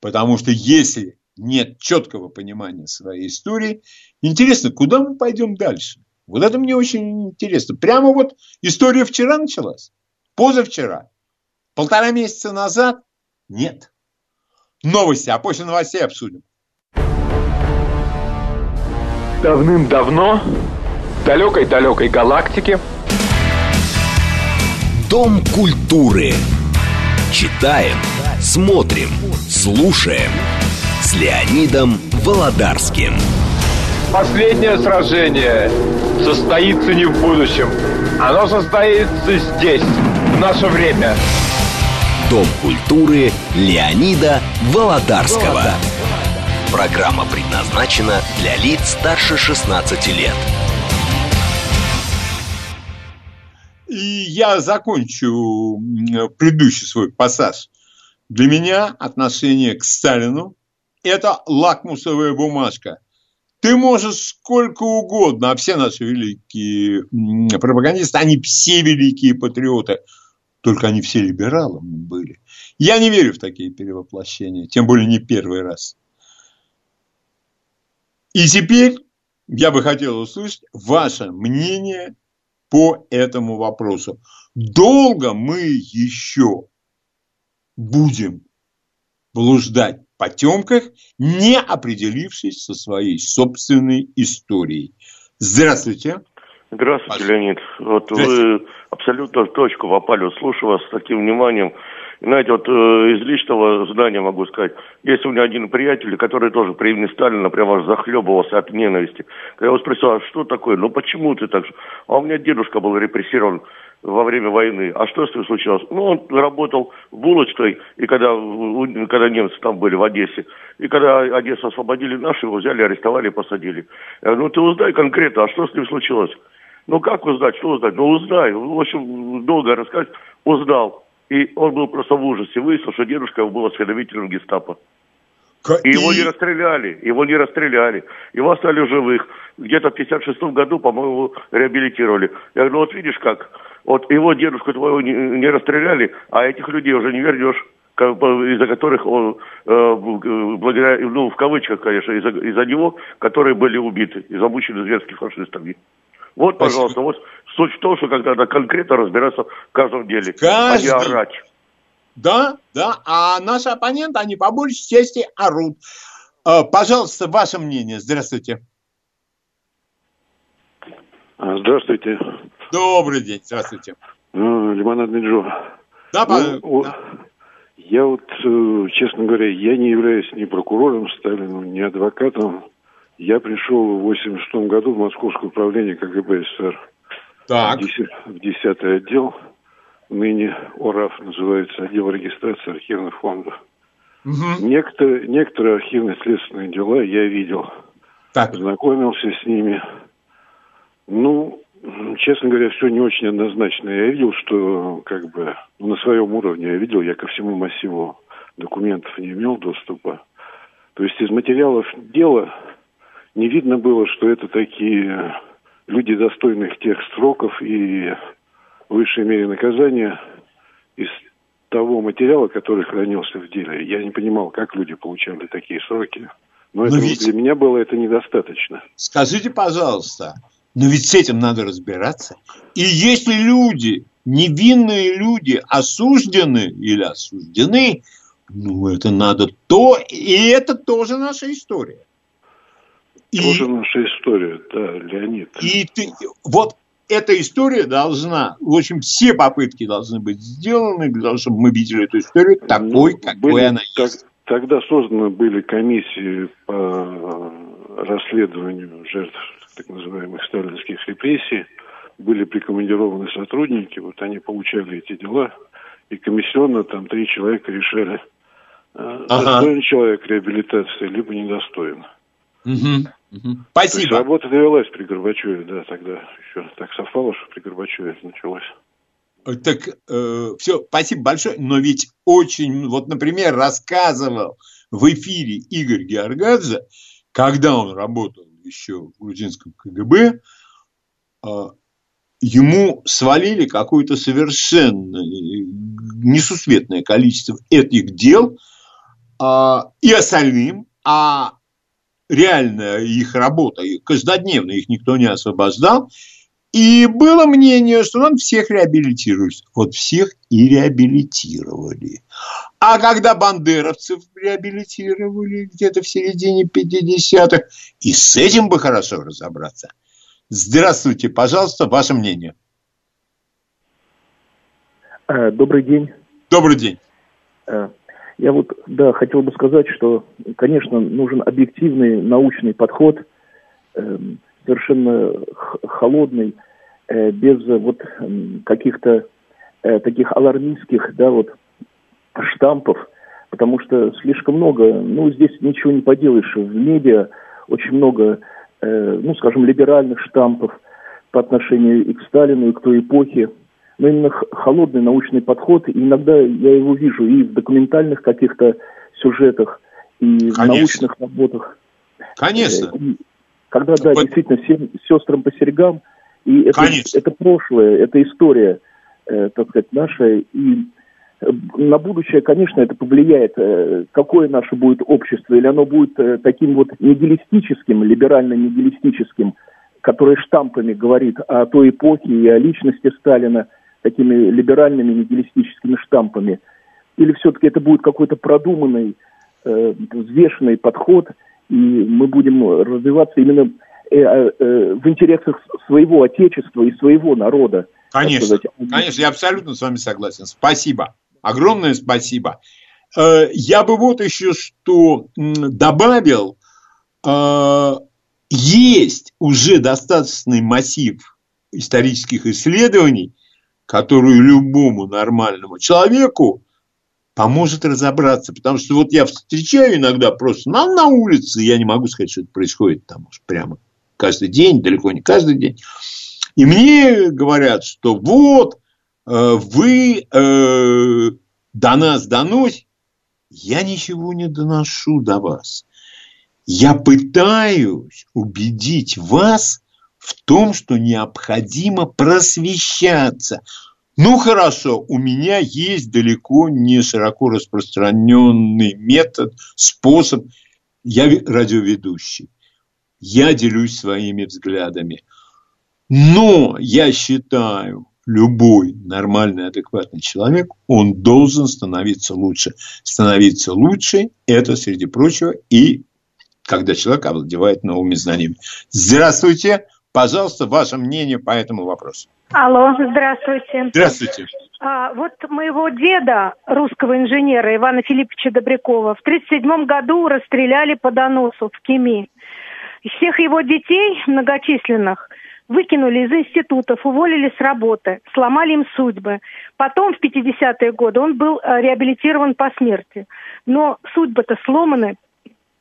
[SPEAKER 2] Потому что если нет четкого понимания своей истории, интересно, куда мы пойдем дальше? Вот это мне очень интересно. Прямо вот история вчера началась, позавчера, полтора месяца назад – нет новости, а после новостей обсудим.
[SPEAKER 10] Давным-давно в далекой-далекой галактике
[SPEAKER 1] Дом культуры. Читаем, смотрим, слушаем с Леонидом Володарским.
[SPEAKER 10] Последнее сражение состоится не в будущем. Оно состоится здесь, в наше время.
[SPEAKER 1] Дом культуры Леонида Володарского. Программа предназначена для лиц старше 16 лет.
[SPEAKER 2] и я закончу предыдущий свой пассаж. Для меня отношение к Сталину – это лакмусовая бумажка. Ты можешь сколько угодно, а все наши великие пропагандисты, они все великие патриоты, только они все либералами были. Я не верю в такие перевоплощения, тем более не первый раз. И теперь я бы хотел услышать ваше мнение по этому вопросу. Долго мы еще будем блуждать потемках, не определившись со своей собственной историей. Здравствуйте.
[SPEAKER 5] Здравствуйте, Паш. Леонид. Вот Здравствуйте. вы абсолютно в точку попали. Слушаю вас с таким вниманием. Знаете, вот э, из личного знания могу сказать, есть у меня один приятель, который тоже при имени Сталина прямо аж захлебывался от ненависти. Когда я его спросил, а что такое? Ну почему ты так? А у меня дедушка был репрессирован во время войны. А что с ним случилось? Ну, он работал булочкой, и когда, когда немцы там были в Одессе, и когда Одессу освободили наши, его взяли, арестовали и посадили. Я говорю, ну ты узнай конкретно, а что с ним случилось? Ну как узнать, что узнать? Ну узнай. В общем, долго рассказать. Узнал. И он был просто в ужасе. Выяснил, что дедушка был осведомителем гестапо. И его не расстреляли, его не расстреляли. Его оставили живых. Где-то в 56 году, по-моему, реабилитировали. Я говорю, ну вот видишь как, вот его дедушку твоего не, не расстреляли, а этих людей уже не вернешь из-за которых он, э, благодаря, ну, в кавычках, конечно, из-за, из-за него, которые были убиты и замучены зверски фашистами. Вот, Спасибо. пожалуйста, вот суть в том, что когда надо конкретно разбираться в каждом деле, Каждый. а не орать.
[SPEAKER 2] Да, да, а наши оппоненты, они по большей части орут. Э, пожалуйста, ваше мнение. Здравствуйте.
[SPEAKER 11] Здравствуйте.
[SPEAKER 2] Добрый день, здравствуйте.
[SPEAKER 11] Ну, Лимонадный Джо.
[SPEAKER 2] Да, ну,
[SPEAKER 11] да. Я вот, э, честно говоря, я не являюсь ни прокурором Сталину, ни адвокатом. Я пришел в 86 году в Московское управление КГБ СССР. Так. В 10 отдел. Ныне ОРАФ называется отдел регистрации архивных фондов. Угу. Некто, некоторые архивные следственные дела я видел. Так. Знакомился с ними. Ну, честно говоря, все не очень однозначно. Я видел, что как бы ну, на своем уровне я видел, я ко всему массиву документов не имел доступа. То есть из материалов дела не видно было, что это такие люди, достойных тех сроков и высшей мере наказания из того материала, который хранился в деле. Я не понимал, как люди получали такие сроки. Но, Но это, ведь... для меня было это недостаточно.
[SPEAKER 2] Скажите, пожалуйста, но ведь с этим надо разбираться. И если люди, невинные люди, осуждены или осуждены, ну, это надо то, и это тоже наша история.
[SPEAKER 11] Тоже и, наша история, да, Леонид.
[SPEAKER 2] И ты, вот эта история должна, в общем, все попытки должны быть сделаны для того, чтобы мы видели эту историю такой, ну, какой были, она так, есть.
[SPEAKER 11] Тогда созданы были комиссии по расследованию жертв так называемых сталинских репрессий. Были прикомандированы сотрудники, вот они получали эти дела, и комиссионно там три человека решали, э, ага. достоин человек реабилитации, либо недостоин.
[SPEAKER 2] Угу. Угу. Спасибо. То есть
[SPEAKER 11] работа довелась при Горбачеве, да, тогда еще так совпало, что при Горбачеве началось.
[SPEAKER 2] Так э, все, спасибо большое. Но ведь очень, вот, например, рассказывал в эфире Игорь Георгадзе, когда он работал еще в грузинском КГБ, э, ему свалили какое-то совершенно несусветное количество этих дел э, и остальным, а реальная их работа, каждодневно их никто не освобождал. И было мнение, что надо всех реабилитировать. Вот всех и реабилитировали. А когда бандеровцев реабилитировали где-то в середине 50-х, и с этим бы хорошо разобраться. Здравствуйте, пожалуйста, ваше мнение.
[SPEAKER 12] Э, добрый день.
[SPEAKER 2] Добрый день.
[SPEAKER 12] Э, я вот, да, хотел бы сказать, что, конечно, нужен объективный научный подход, э, совершенно холодный, э, без вот каких-то э, таких алармистских, да, вот штампов, потому что слишком много, ну, здесь ничего не поделаешь, в медиа очень много, э, ну, скажем, либеральных штампов по отношению и к Сталину, и к той эпохе, но именно холодный научный подход. И иногда я его вижу и в документальных каких-то сюжетах, и Конечно. в научных работах.
[SPEAKER 2] Конечно.
[SPEAKER 12] Когда, да, Под... действительно, всем сестрам по серьгам, и это, это прошлое, это история, э, так сказать, наша, и э, на будущее, конечно, это повлияет, э, какое наше будет общество, или оно будет э, таким вот нигилистическим, либерально-нигилистическим, которое штампами говорит о той эпохе и о личности Сталина, такими либеральными нигилистическими штампами, или все-таки это будет какой-то продуманный, взвешенный подход, и мы будем развиваться именно э, э, в интересах своего отечества и своего народа.
[SPEAKER 2] Конечно, конечно, я абсолютно с вами согласен. Спасибо, огромное спасибо. Э, я бы вот еще что добавил. Э, есть уже достаточный массив исторических исследований, которые любому нормальному человеку поможет разобраться. Потому что вот я встречаю иногда просто на, на улице, я не могу сказать, что это происходит там уж прямо каждый день, далеко не каждый день. И мне говорят, что вот э, вы э, до нас доносите. Я ничего не доношу до вас. Я пытаюсь убедить вас в том, что необходимо просвещаться. Ну хорошо, у меня есть далеко не широко распространенный метод, способ. Я радиоведущий. Я делюсь своими взглядами. Но я считаю, любой нормальный, адекватный человек, он должен становиться лучше. Становиться лучше – это, среди прочего, и когда человек овладевает новыми знаниями. Здравствуйте. Пожалуйста, ваше мнение по этому вопросу.
[SPEAKER 13] Алло, здравствуйте.
[SPEAKER 2] Здравствуйте.
[SPEAKER 13] А, вот моего деда, русского инженера Ивана Филипповича Добрякова, в 1937 году расстреляли по доносу в Кеми. Всех его детей, многочисленных, выкинули из институтов, уволили с работы, сломали им судьбы. Потом, в 50-е годы, он был э, реабилитирован по смерти. Но судьбы-то сломаны,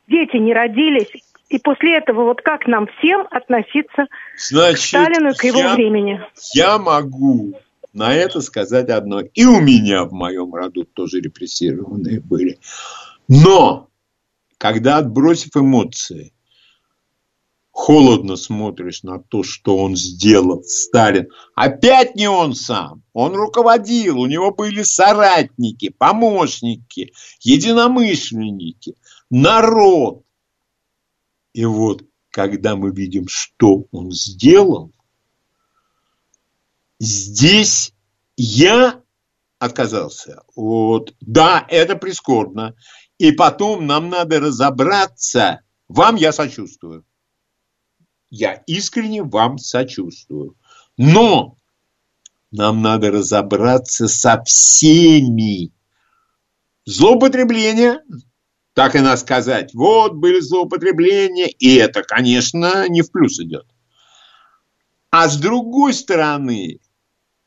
[SPEAKER 13] дети не родились, и после этого вот как нам всем относиться Значит, к Сталину и к его
[SPEAKER 2] я,
[SPEAKER 13] времени?
[SPEAKER 2] Я могу на это сказать одно. И у меня в моем роду тоже репрессированные были. Но, когда отбросив эмоции, холодно смотришь на то, что он сделал, Сталин. Опять не он сам. Он руководил, у него были соратники, помощники, единомышленники, народ. И вот, когда мы видим, что он сделал, здесь я отказался. Вот. Да, это прискорбно. И потом нам надо разобраться. Вам я сочувствую. Я искренне вам сочувствую. Но нам надо разобраться со всеми. Злоупотребление так и надо сказать, вот были злоупотребления, и это, конечно, не в плюс идет. А с другой стороны,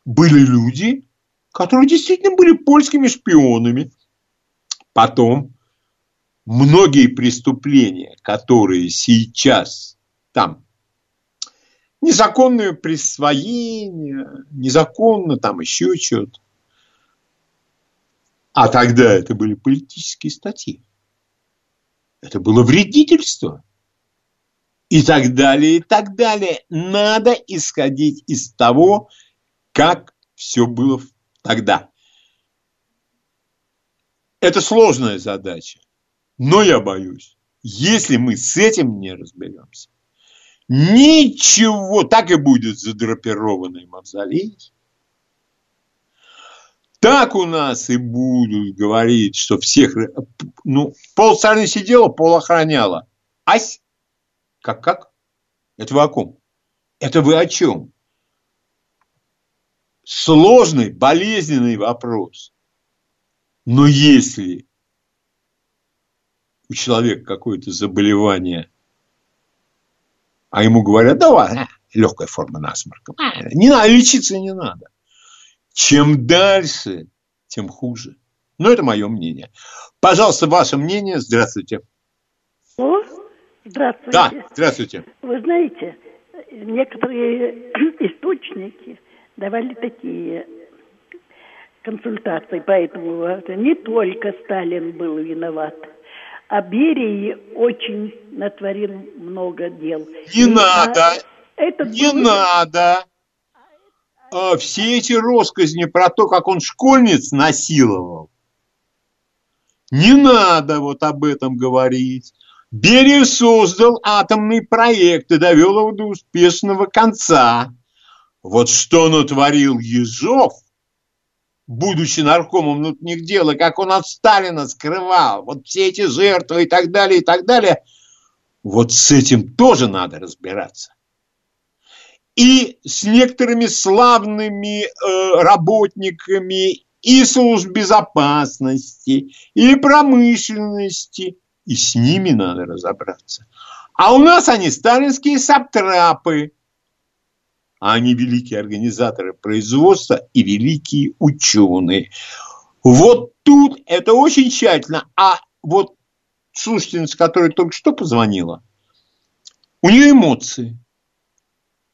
[SPEAKER 2] были люди, которые действительно были польскими шпионами. Потом многие преступления, которые сейчас там незаконное присвоение, незаконно там еще что-то. А тогда это были политические статьи. Это было вредительство. И так далее, и так далее. Надо исходить из того, как все было тогда. Это сложная задача. Но я боюсь, если мы с этим не разберемся, ничего, так и будет задрапированный мавзолей, так у нас и будут говорить, что всех... Ну, пол страны сидела, пол охраняла. Ась? Как, как? Это вы о ком? Это вы о чем? Сложный, болезненный вопрос. Но если у человека какое-то заболевание, а ему говорят, давай, легкая форма насморка, не надо, лечиться не надо. Чем дальше, тем хуже. Но это мое мнение. Пожалуйста, ваше мнение. Здравствуйте.
[SPEAKER 14] О, здравствуйте.
[SPEAKER 2] Да, здравствуйте.
[SPEAKER 14] Вы знаете, некоторые *clears throat* источники давали такие консультации по этому вопросу. Не только Сталин был виноват, а Берия очень натворил много дел.
[SPEAKER 2] Не И надо, этот не был... надо. А, все эти россказни про то, как он школьниц насиловал, не надо вот об этом говорить. Берия создал атомный проект и довел его до успешного конца. Вот что натворил Ежов, будучи наркомом внутренних дел, и как он от Сталина скрывал вот все эти жертвы и так далее, и так далее, вот с этим тоже надо разбираться. И с некоторыми славными э, работниками и служб безопасности, и промышленности, и с ними надо разобраться. А у нас они сталинские саптрапы, а они великие организаторы производства и великие ученые. Вот тут это очень тщательно. А вот слушательница, которая только что позвонила, у нее эмоции.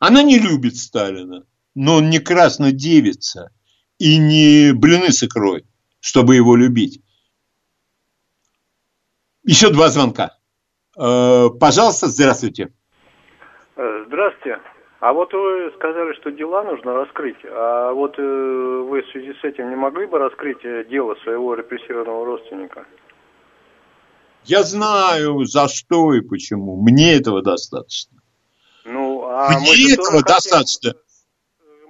[SPEAKER 2] Она не любит Сталина, но он не красно девица и не блины с икрой, чтобы его любить. Еще два звонка. Э, пожалуйста, здравствуйте.
[SPEAKER 8] Э, здравствуйте. А вот вы сказали, что дела нужно раскрыть. А вот э, вы в связи с этим не могли бы раскрыть дело своего репрессированного родственника?
[SPEAKER 2] Я знаю, за что и почему. Мне этого достаточно.
[SPEAKER 8] Ну, а
[SPEAKER 2] Мне мы этого хотим, достаточно.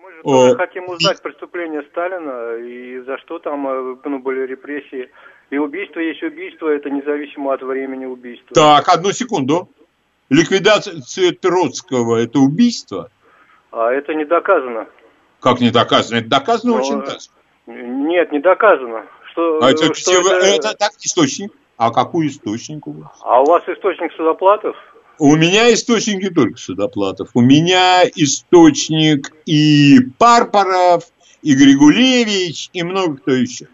[SPEAKER 8] Мы же тоже О, хотим узнать и... преступление Сталина и за что там э, ну, были репрессии. И убийство есть убийство, это независимо от времени убийства.
[SPEAKER 2] Так, одну секунду. Ликвидация Троцкого – это убийство?
[SPEAKER 8] А это не доказано.
[SPEAKER 2] Как не доказано? Это доказано Но... очень доказано.
[SPEAKER 8] Нет, не доказано. Что,
[SPEAKER 2] а это, что все, это... это так источник. А какой источник у вас?
[SPEAKER 8] А у вас источник Судоплатов?
[SPEAKER 2] У меня источники только Судоплатов. У меня источник и Парпаров, и Григулевич, и много кто еще.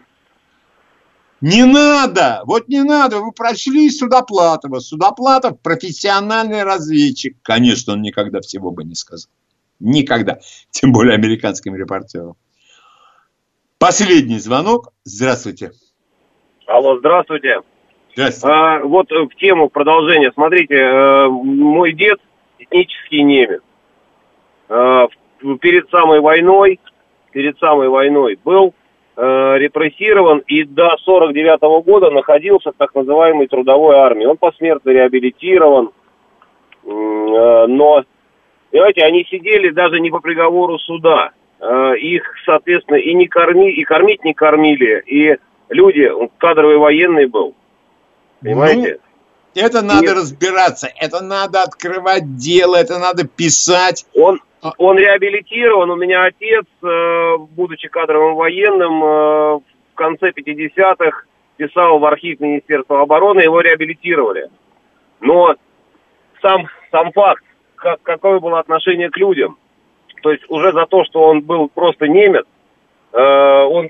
[SPEAKER 2] Не надо, вот не надо, вы прочли Судоплатова. Судоплатов профессиональный разведчик. Конечно, он никогда всего бы не сказал. Никогда. Тем более американским репортерам. Последний звонок. Здравствуйте.
[SPEAKER 15] Алло, здравствуйте. Здравствуйте. А, вот в тему продолжения. Смотрите, э, мой дед этнический немец. А, перед самой войной, перед самой войной был Э, репрессирован и до 49 -го года находился в так называемой трудовой армии. Он посмертно реабилитирован, э, но, понимаете, они сидели даже не по приговору суда. Э, их, соответственно, и не корми, и кормить не кормили, и люди, кадровый военный был, понимаете?
[SPEAKER 2] Ну, это надо Нет. разбираться, это надо открывать дело, это надо писать.
[SPEAKER 15] Он, а он реабилитирован. У меня отец, э, будучи кадровым военным, э, в конце 50-х писал в архив Министерства обороны, его реабилитировали. Но сам, сам факт, как, какое было отношение к людям, то есть уже за то, что он был просто немец, э, он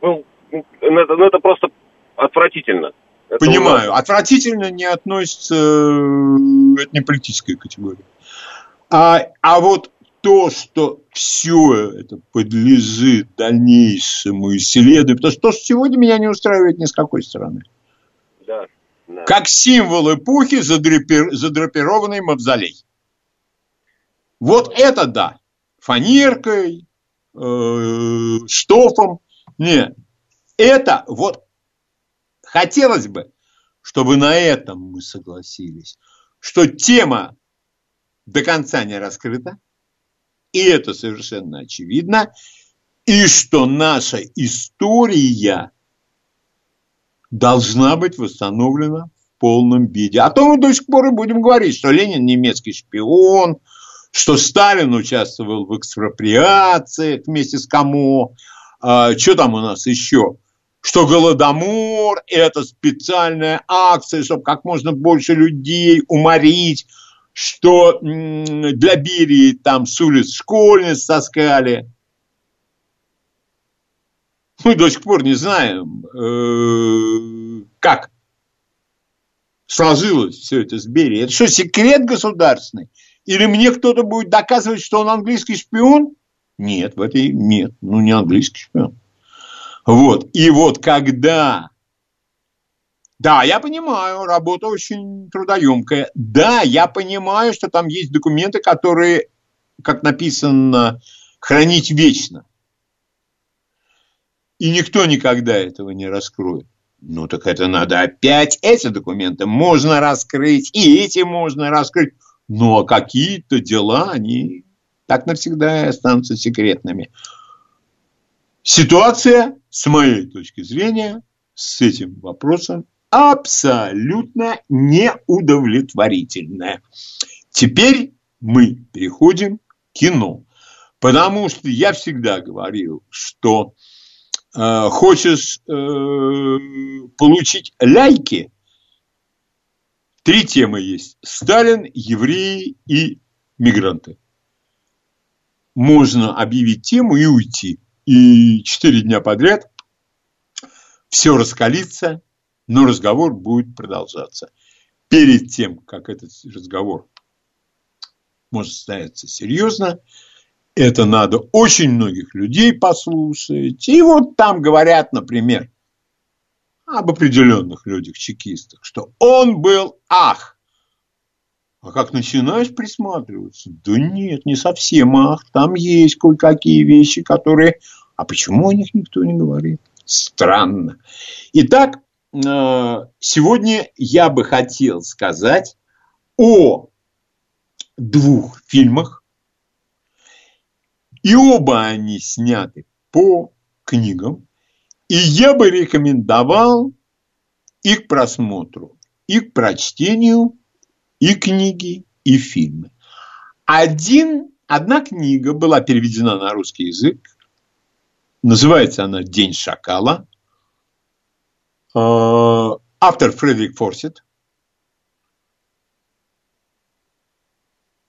[SPEAKER 15] был, ну, это, ну, это просто отвратительно.
[SPEAKER 2] Это Понимаю, ужасно. отвратительно не относится, это не политическая категория. А, а вот то, что все это подлежит дальнейшему исследованию, потому что то, что сегодня меня не устраивает ни с какой стороны. Да, да. Как символ эпохи задрапир, задрапированный мавзолей. Вот это да. Фанеркой, э, штофом. Нет. Это вот хотелось бы, чтобы на этом мы согласились, что тема до конца не раскрыта, и это совершенно очевидно. И что наша история должна быть восстановлена в полном виде. А то мы до сих пор и будем говорить, что Ленин немецкий шпион, что Сталин участвовал в экспроприациях вместе с Камо, а, что там у нас еще? Что Голодомор – это специальная акция, чтобы как можно больше людей уморить, что для Берии там с улиц школьниц таскали. Мы до сих пор не знаем, э, как сложилось все это с Берией. Это что, секрет государственный? Или мне кто-то будет доказывать, что он английский шпион? Нет, в этой нет. Ну, не английский шпион. Вот. И вот когда... Да, я понимаю, работа очень трудоемкая. Да, я понимаю, что там есть документы, которые, как написано, хранить вечно. И никто никогда этого не раскроет. Ну, так это надо опять эти документы можно раскрыть, и эти можно раскрыть. Ну, а какие-то дела, они так навсегда останутся секретными. Ситуация, с моей точки зрения, с этим вопросом абсолютно неудовлетворительная. Теперь мы переходим к кино. Потому что я всегда говорил, что э, хочешь э, получить лайки, три темы есть. Сталин, евреи и мигранты. Можно объявить тему и уйти. И четыре дня подряд все раскалится, но разговор будет продолжаться. Перед тем, как этот разговор может состояться серьезно, это надо очень многих людей послушать. И вот там говорят, например, об определенных людях-чекистах, что он был ах. А как начинаешь присматриваться, да нет, не совсем ах, там есть кое-какие вещи, которые... А почему о них никто не говорит? Странно. Итак, э, сегодня я бы хотел сказать о двух фильмах, и оба они сняты по книгам. И я бы рекомендовал и к просмотру, и к прочтению, и книги, и фильмы. Один, одна книга была переведена на русский язык. Называется она «День шакала». Э, автор Фредерик Форсет.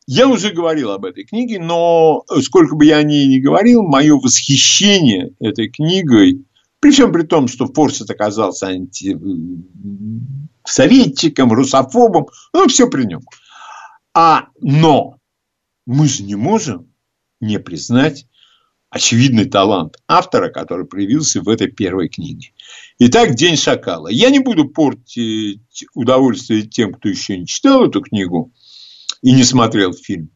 [SPEAKER 2] Я уже говорил об этой книге, но сколько бы я о ней ни говорил, мое восхищение этой книгой, при всем при том, что Форсет оказался антисоветчиком, русофобом, ну, все при нем. А, но мы же не можем не признать очевидный талант автора, который проявился в этой первой книге. Итак, «День шакала». Я не буду портить удовольствие тем, кто еще не читал эту книгу – и не смотрел фильм.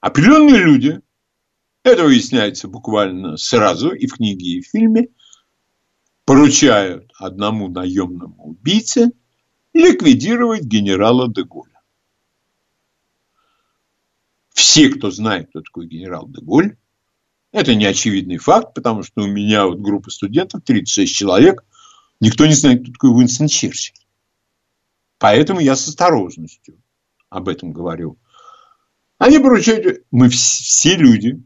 [SPEAKER 2] Определенные люди, это выясняется буквально сразу и в книге, и в фильме, поручают одному наемному убийце ликвидировать генерала Деголя. Все, кто знает, кто такой генерал Деголь, это не очевидный факт, потому что у меня вот группа студентов, 36 человек, никто не знает, кто такой Уинстон Черчилль. Поэтому я с осторожностью об этом говорю. Они поручают, мы все люди,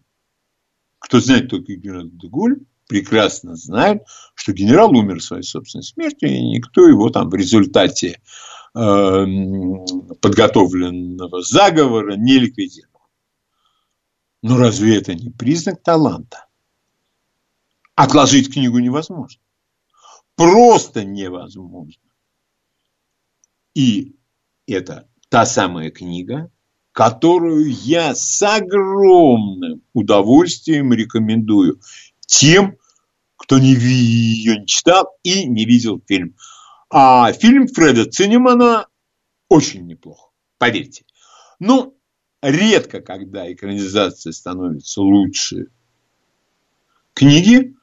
[SPEAKER 2] кто знает только генерал Деголь, прекрасно знают, что генерал умер своей собственной смертью, и никто его там в результате э, подготовленного заговора не ликвидировал. Но разве это не признак таланта? Отложить книгу невозможно. Просто невозможно. И это та самая книга, которую я с огромным удовольствием рекомендую тем, кто не, ее не читал и не видел фильм. А фильм Фреда Цинемана очень неплох, поверьте. Ну, редко, когда экранизация становится лучше книги.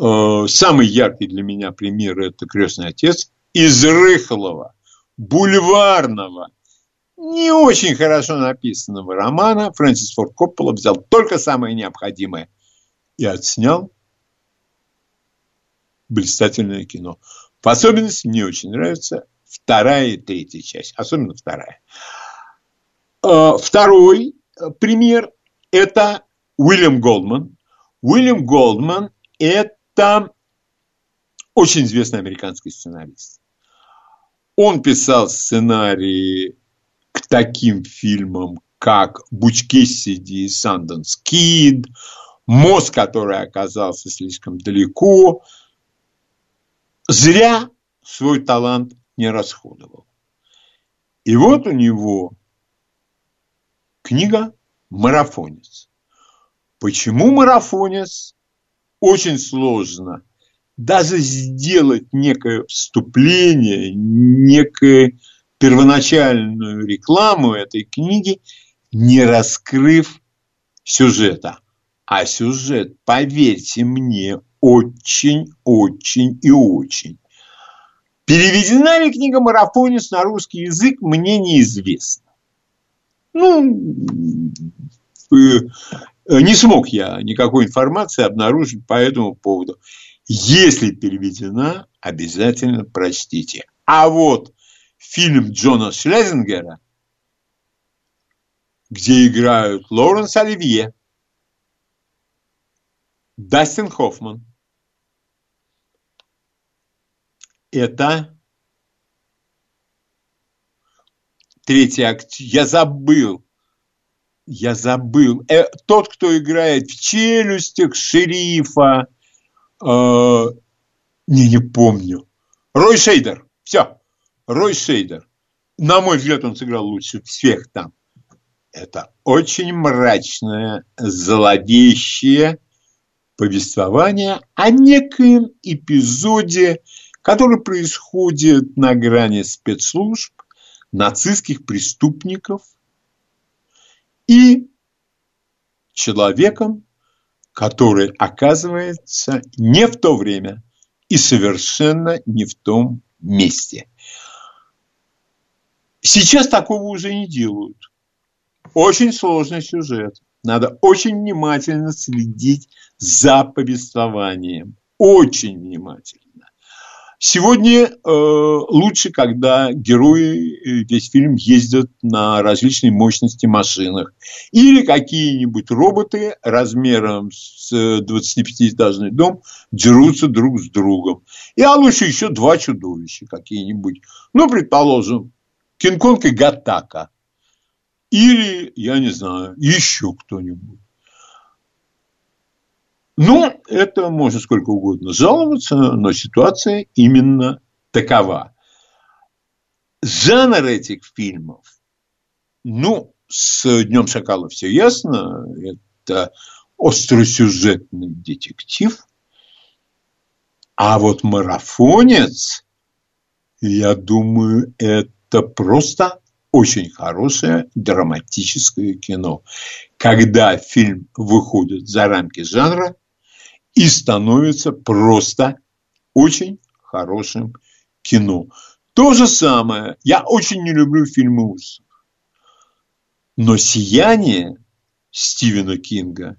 [SPEAKER 2] Э, самый яркий для меня пример – это «Крестный отец» из рыхлого, бульварного, не очень хорошо написанного романа Фрэнсис Форд Коппола взял только самое необходимое и отснял блистательное кино. В особенности мне очень нравится вторая и третья часть, особенно вторая. А, второй пример – это Уильям Голдман. Уильям Голдман – это очень известный американский сценарист. Он писал сценарии к таким фильмам, как Бучкессиди и Санденс Кид, Мост, который оказался слишком далеко, зря свой талант не расходовал. И вот у него книга «Марафонец». Почему марафонец? Очень сложно даже сделать некое вступление, некую первоначальную рекламу этой книги, не раскрыв сюжета. А сюжет, поверьте мне, очень, очень и очень. Переведена ли книга «Марафонец» на русский язык, мне неизвестно. Ну, э, не смог я никакой информации обнаружить по этому поводу. Если переведена, обязательно прочтите. А вот фильм Джона Шлезингера, где играют Лоуренс Оливье, Дастин Хоффман, это третий актер. Я забыл. Я забыл. Э, тот, кто играет в челюстях шерифа, Э, не, не помню. Рой Шейдер. Все. Рой Шейдер. На мой взгляд, он сыграл лучше всех там. Это очень мрачное, зловещее повествование о некоем эпизоде, который происходит на грани спецслужб, нацистских преступников и человеком, который оказывается не в то время и совершенно не в том месте. Сейчас такого уже не делают. Очень сложный сюжет. Надо очень внимательно следить за повествованием. Очень внимательно. Сегодня э, лучше, когда герои, э, весь фильм ездят на различной мощности машинах. Или какие-нибудь роботы размером с 25-этажный дом дерутся друг с другом. И а лучше еще два чудовища какие-нибудь. Ну, предположим, Кинг-Конг и Гатака. Или, я не знаю, еще кто-нибудь. Ну, это можно сколько угодно жаловаться, но ситуация именно такова. Жанр этих фильмов, ну, с Днем Шакала все ясно, это остросюжетный детектив, а вот марафонец, я думаю, это просто очень хорошее драматическое кино. Когда фильм выходит за рамки жанра, и становится просто очень хорошим кино. То же самое. Я очень не люблю фильмы ужасов. Но «Сияние» Стивена Кинга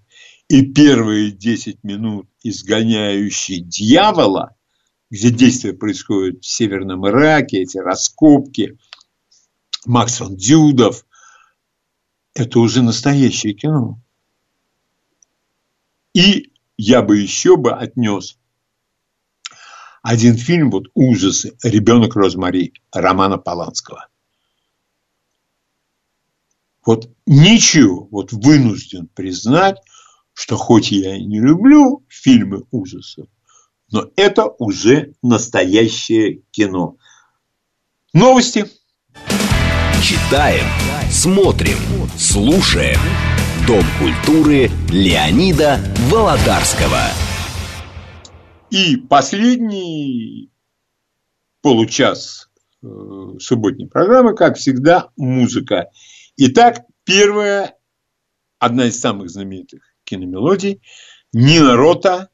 [SPEAKER 2] и первые 10 минут «Изгоняющий дьявола», где действие происходит в Северном Ираке, эти раскопки, Макс фон Дюдов, это уже настоящее кино. И я бы еще бы отнес один фильм, вот ужасы, «Ребенок Розмари» Романа Поланского. Вот ничего, вот вынужден признать, что хоть я и не люблю фильмы ужасов, но это уже настоящее кино. Новости.
[SPEAKER 1] Читаем, смотрим, слушаем. Дом культуры Леонида Володарского.
[SPEAKER 2] И последний получас э, субботней программы, как всегда, музыка. Итак, первая, одна из самых знаменитых киномелодий Нина Рота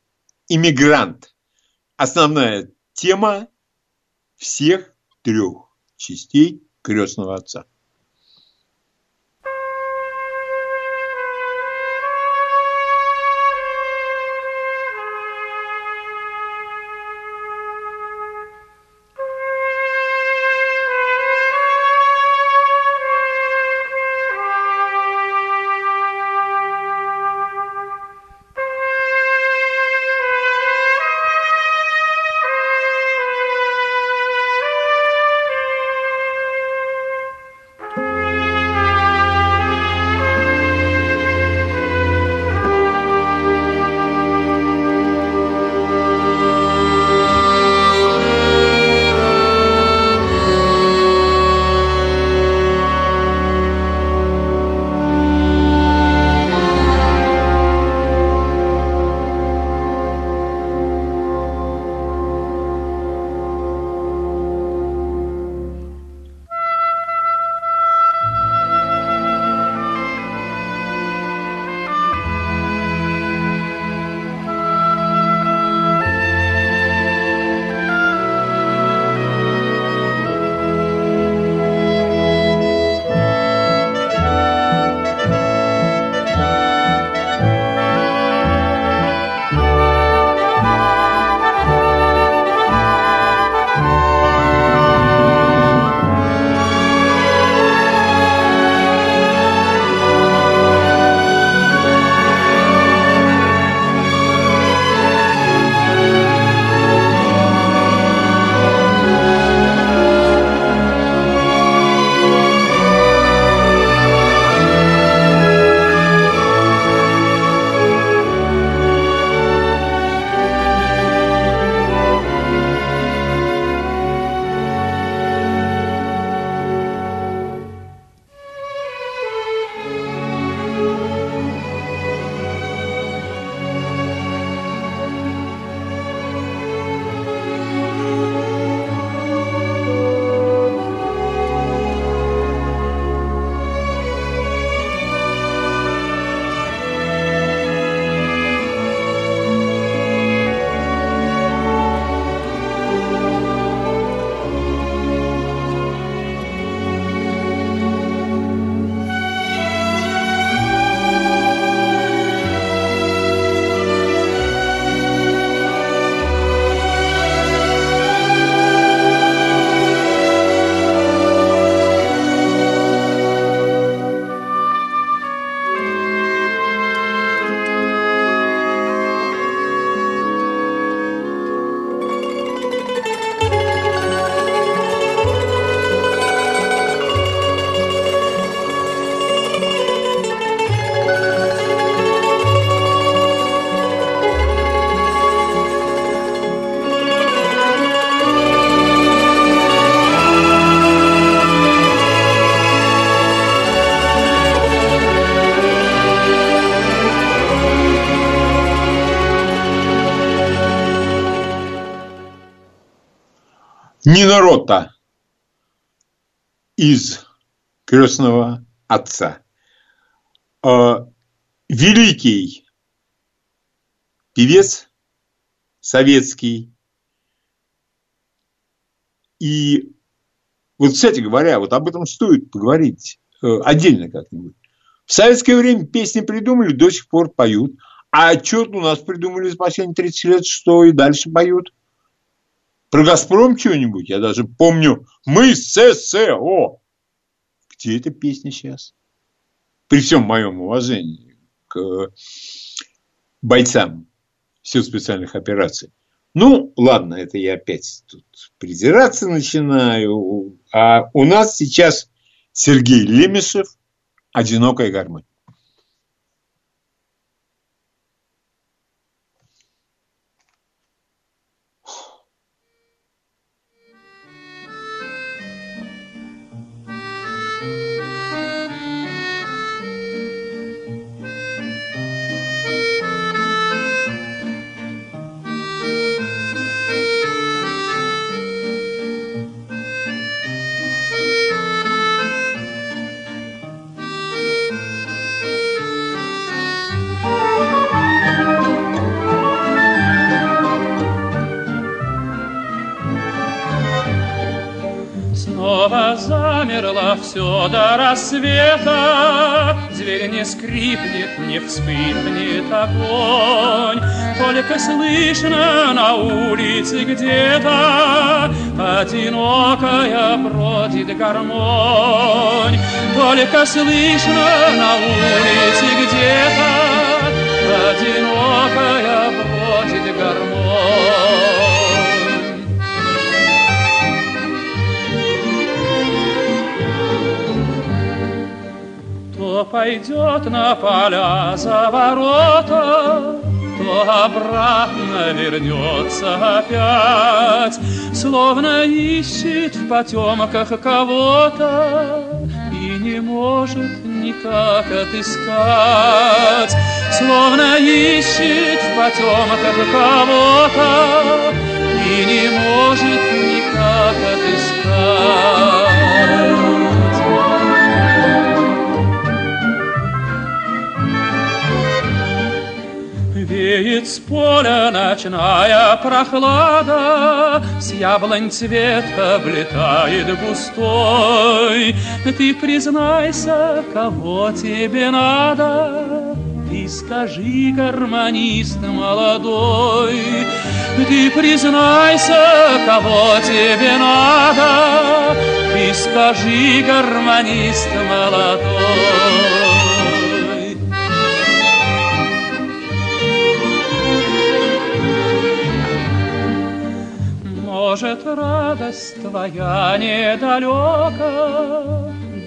[SPEAKER 2] «Иммигрант». Основная тема всех трех частей крестного отца. Не народ-то из крестного отца. А великий певец советский. И вот, кстати говоря, вот об этом стоит поговорить э, отдельно как-нибудь. В советское время песни придумали, до сих пор поют. А что у нас придумали за последние 30 лет, что и дальше поют? Про «Газпром» что-нибудь? Я даже помню «Мы ССО». Где эта песня сейчас? При всем моем уважении к бойцам сил специальных операций. Ну, ладно, это я опять тут придираться начинаю. А у нас сейчас Сергей Лемешев «Одинокая гармонь».
[SPEAKER 16] Все до рассвета, Зверь не скрипнет, не вспыхнет огонь, Только слышно на улице где-то Одинокая бродит гармонь, Только слышно на улице где-то Одинокая бродит гармонь. То пойдет на поля за ворота, То обратно вернется опять, Словно ищет в потемках кого-то И не может никак отыскать. Словно ищет в потемках кого-то И не может никак отыскать. Ночная прохлада, С яблонь цвет облетает густой. Ты признайся, кого тебе надо, Ты скажи, гармонист молодой. Ты признайся, кого тебе надо, Ты скажи, гармонист молодой. Может, радость твоя недалека,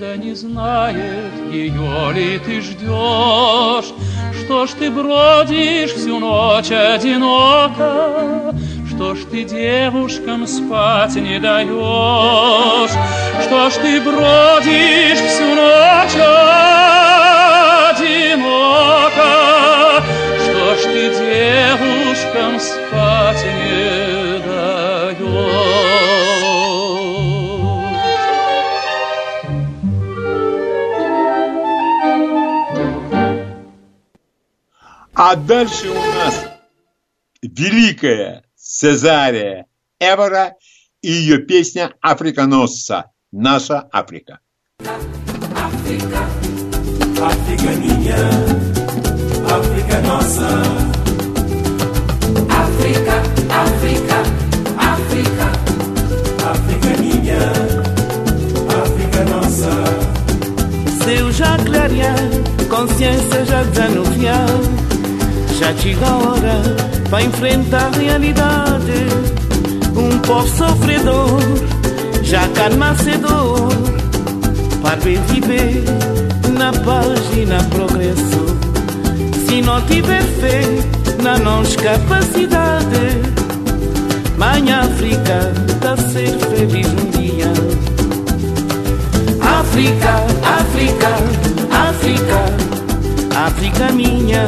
[SPEAKER 16] Да не знает, ее ли ты ждешь. Что ж ты бродишь всю ночь одиноко, Что ж ты девушкам спать не даешь? Что ж ты бродишь всю ночь одиноко, Что ж ты девушкам спать не
[SPEAKER 2] А дальше у нас великая Цезария Эвора и ее песня «Африканосса» «Наша Африка». Африка, Африка minha, África nossa. África, África, África, África minha, África nossa. Seu já clarear, consciência já desanuviar já chega a hora para enfrentar a realidade. Um povo sofredor já calma cedo para viver na paz e na progresso. Se não tiver fé na nossa capacidade, Mãe África tá ser feliz um dia. África, África, África, África minha.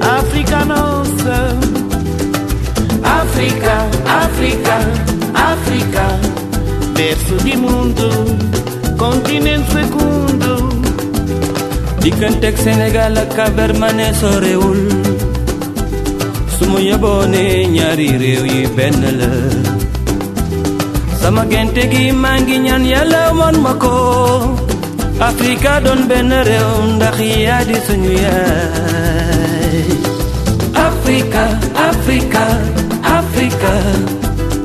[SPEAKER 2] África nossa. África, África, África.
[SPEAKER 17] berço de mundo, continente fecundo.
[SPEAKER 18] digganteeg Sénégal ak Cabermané sorewul su ma yeboo ne ñaari yi benn la sama gente gi maa ngi ñaan yàlla won Afrika doon benn réew ndax yaa di suñu yaay. Afrika Afrika Afrika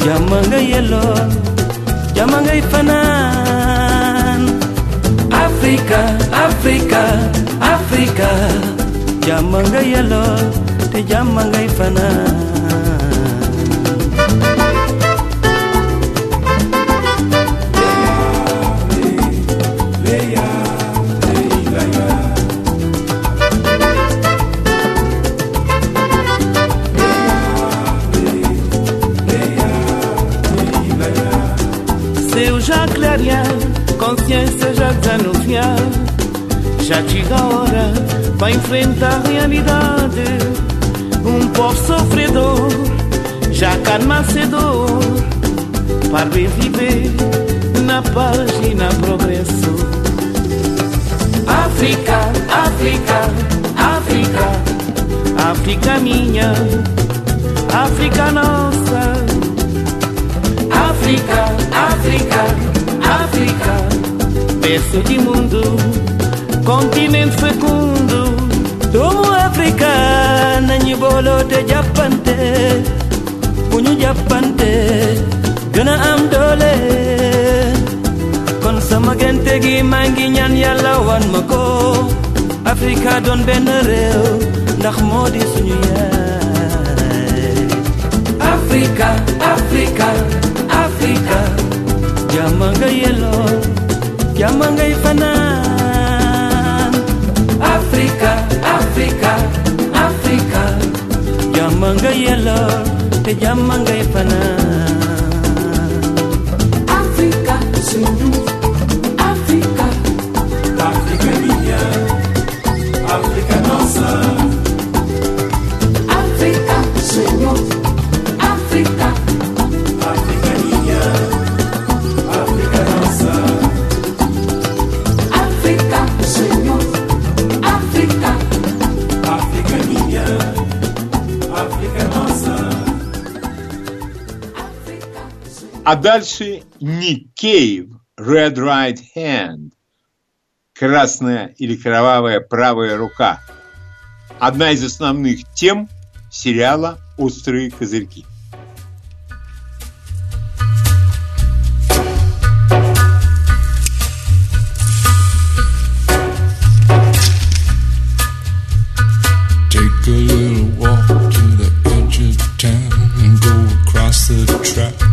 [SPEAKER 18] jàmm nga yelloo jàmm ngay fanaan. Afrika Afrika Afrika jàmm nga yelloo te jàmm ngay fanaan
[SPEAKER 17] Já chega a hora para enfrentar a realidade. Um povo sofredor, já calma cedo, para viver na paz e na progresso. África, África, África, África minha, África nossa. África, África, África, berço de mundo, continente fecundo.
[SPEAKER 18] doomu Afrika nañu booloo te jàppante bu ñu jàppante gën a am kon sama gente gi maa ngi ñaan yàlla wan ma Afrika doon benn réew ndax moo di suñu nga yelloo jàmm ngay fanaan
[SPEAKER 17] Africa, Africa,
[SPEAKER 18] Africa. Jamanga yello, te jamanga epana.
[SPEAKER 17] Africa, sundu, Africa.
[SPEAKER 19] Africa minha, Africa nossa.
[SPEAKER 2] А дальше Ник Red Right Hand, красная или кровавая правая рука. Одна из основных тем сериала «Острые козырьки».
[SPEAKER 20] Take a little walk to the edge of town and go across the track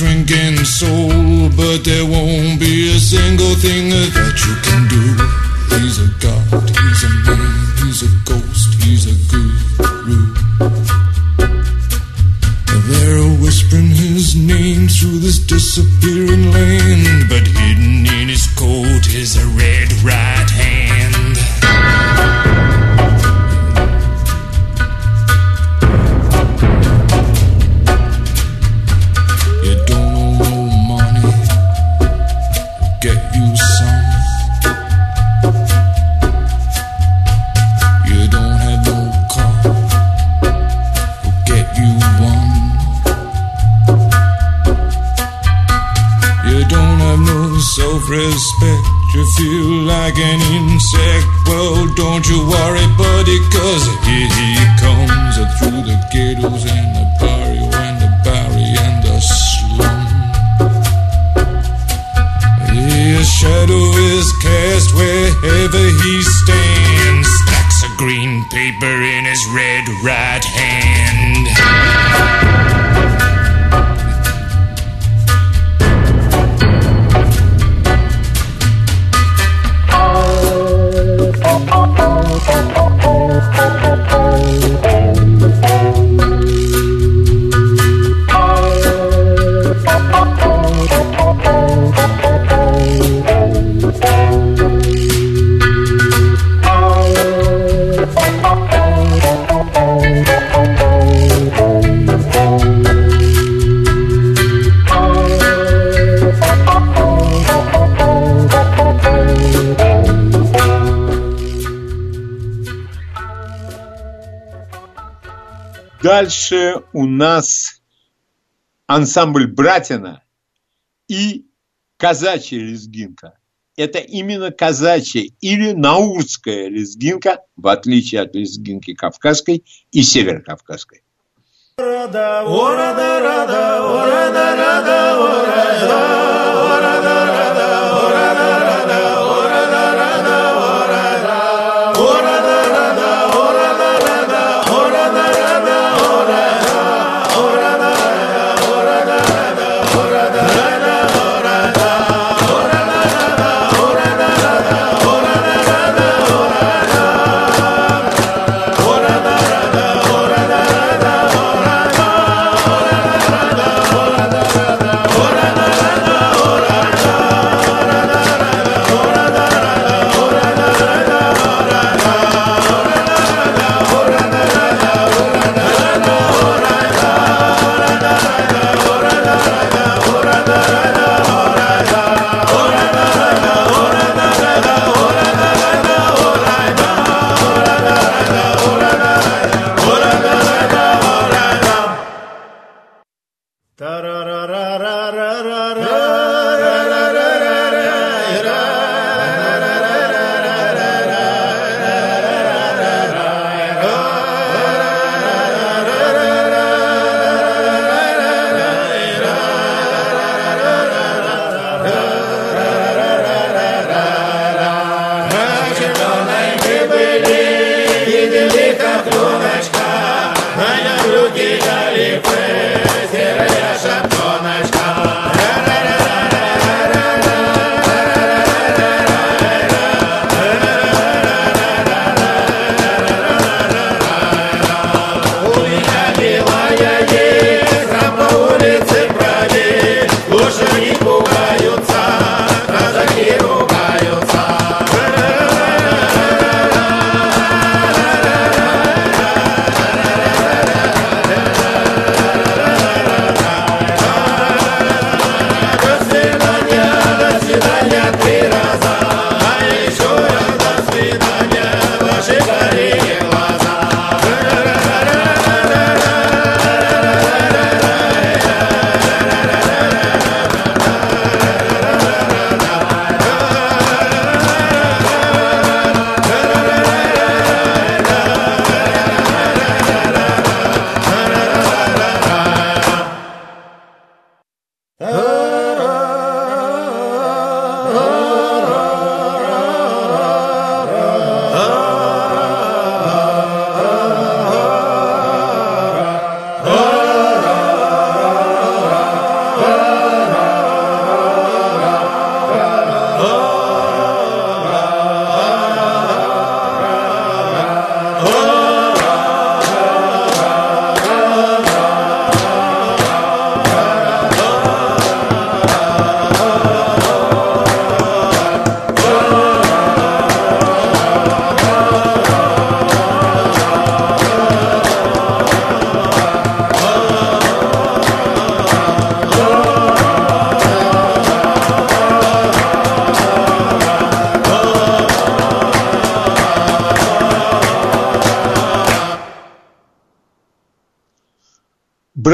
[SPEAKER 20] Shrinking soul, but there won't be a single thing that you can do.
[SPEAKER 2] У нас ансамбль «Братина» и казачья лезгинка. Это именно казачья или наурская лезгинка, в отличие от лезгинки кавказской и северокавказской. Орада, орада, рада, орада, рада, орада.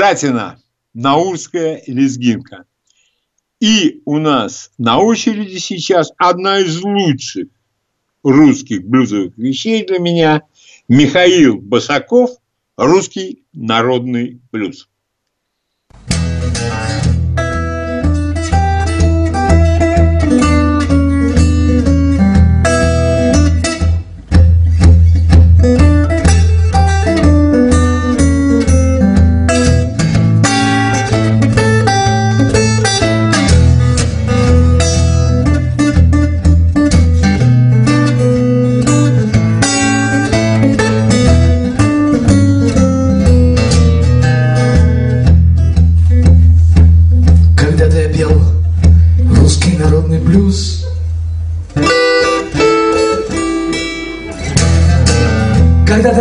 [SPEAKER 2] Братина, Наурская лезгинка. И у нас на очереди сейчас одна из лучших русских блюзовых вещей для меня – Михаил Басаков «Русский народный блюз».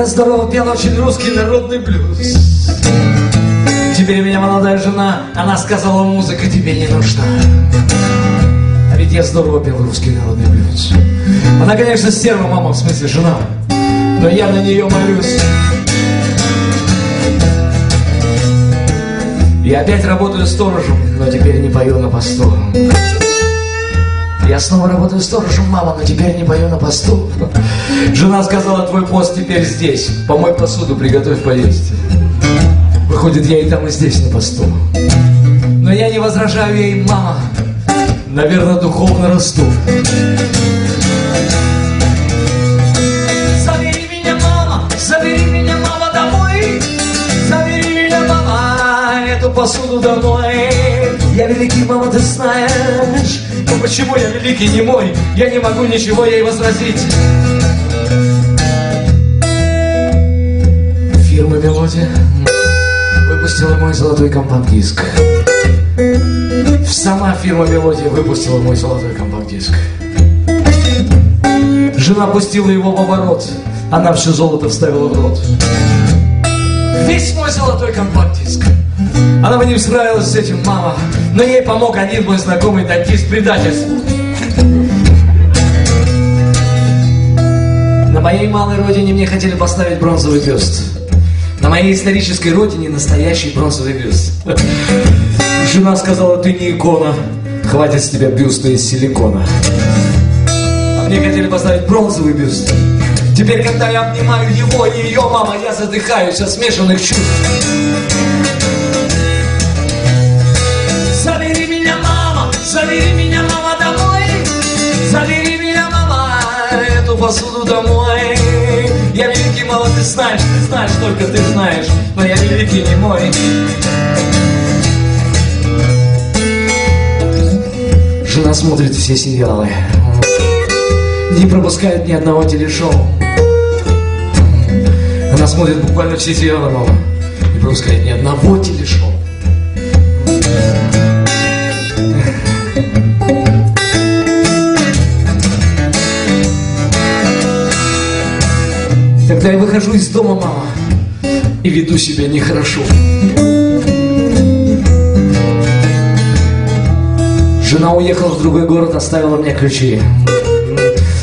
[SPEAKER 21] Здорово пел очень русский народный блюз. Теперь у меня молодая жена, она сказала, музыка тебе не нужна. А ведь я здорово пел русский народный блюз. Она, конечно, стерва, мама, в смысле жена. Но я на нее молюсь. Я опять работаю сторожем, но теперь не пою на посту. Я снова работаю сторожем, мама, но теперь не пою на посту. Жена сказала, твой пост теперь здесь. Помой посуду, приготовь поесть. Выходит, я и там, и здесь на посту. Но я не возражаю ей, мама. Наверное, духовно расту. Забери меня, мама, забери меня, мама, домой. Забери меня, мама, эту посуду домой. Я великий, мама, ты знаешь. Но почему я великий не мой? Я не могу ничего ей возразить. Фирма «Мелодия» выпустила мой золотой компакт-диск. Сама фирма «Мелодия» выпустила мой золотой компакт-диск. Жена пустила его в оборот. Она все золото вставила в рот. Весь мой золотой компакт-диск. Она бы не справилась с этим, мама. Но ей помог один мой знакомый дантист предательству. На моей малой родине мне хотели поставить бронзовый бюст. На моей исторической родине настоящий бронзовый бюст. Жена сказала, ты не икона, хватит с тебя бюста из силикона. А мне хотели поставить бронзовый бюст. Теперь, когда я обнимаю его и ее, мама, я задыхаюсь от смешанных чувств. Забери меня, мама, домой. Забери меня, мама, эту посуду домой. Я великий, мало ты знаешь, ты знаешь, только ты знаешь, но я великий не мой. Жена смотрит все сериалы, не пропускает ни одного телешоу. Она смотрит буквально все сериалы, мама. Не пропускает ни одного телешоу. Тогда я выхожу из дома, мама, и веду себя нехорошо. Жена уехала в другой город, оставила мне ключи.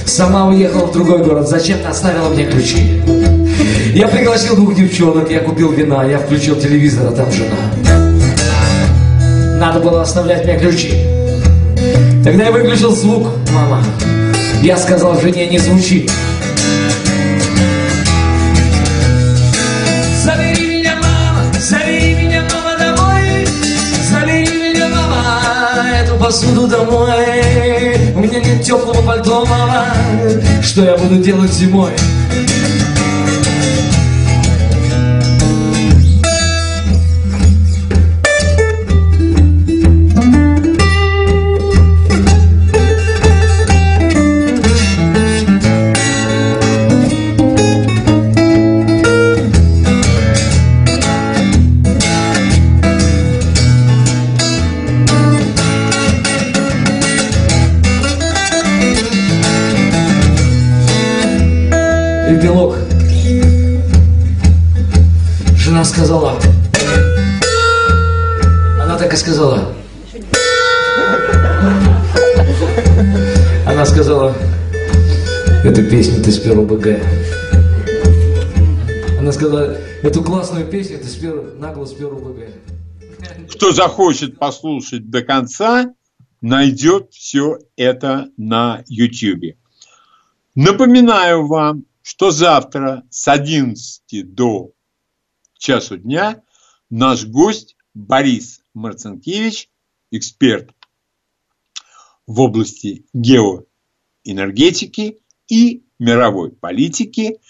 [SPEAKER 21] Сама уехала в другой город, зачем-то оставила мне ключи. Я пригласил двух девчонок, я купил вина, я включил телевизор, а там жена. Надо было оставлять мне ключи. Тогда я выключил звук, мама. Я сказал жене, не звучи. Посуду домой. У меня нет теплого пальто, мама. Что я буду делать зимой? Песню ты спел, нагло спел ОБГ.
[SPEAKER 2] Кто захочет послушать до конца, найдет все это на YouTube. Напоминаю вам, что завтра с 11 до часу дня наш гость Борис Марцинкевич, эксперт в области геоэнергетики и мировой политики.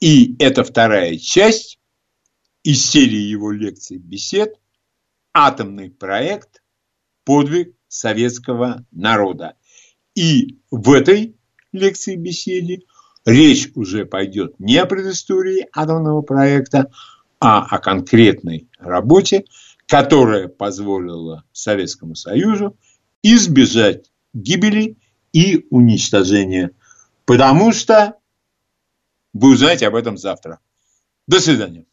[SPEAKER 2] И это вторая часть из серии его лекций бесед «Атомный проект. Подвиг советского народа». И в этой лекции беседе речь уже пойдет не о предыстории атомного проекта, а о конкретной работе, которая позволила Советскому Союзу избежать гибели и уничтожения. Потому что вы узнаете об этом завтра. До свидания.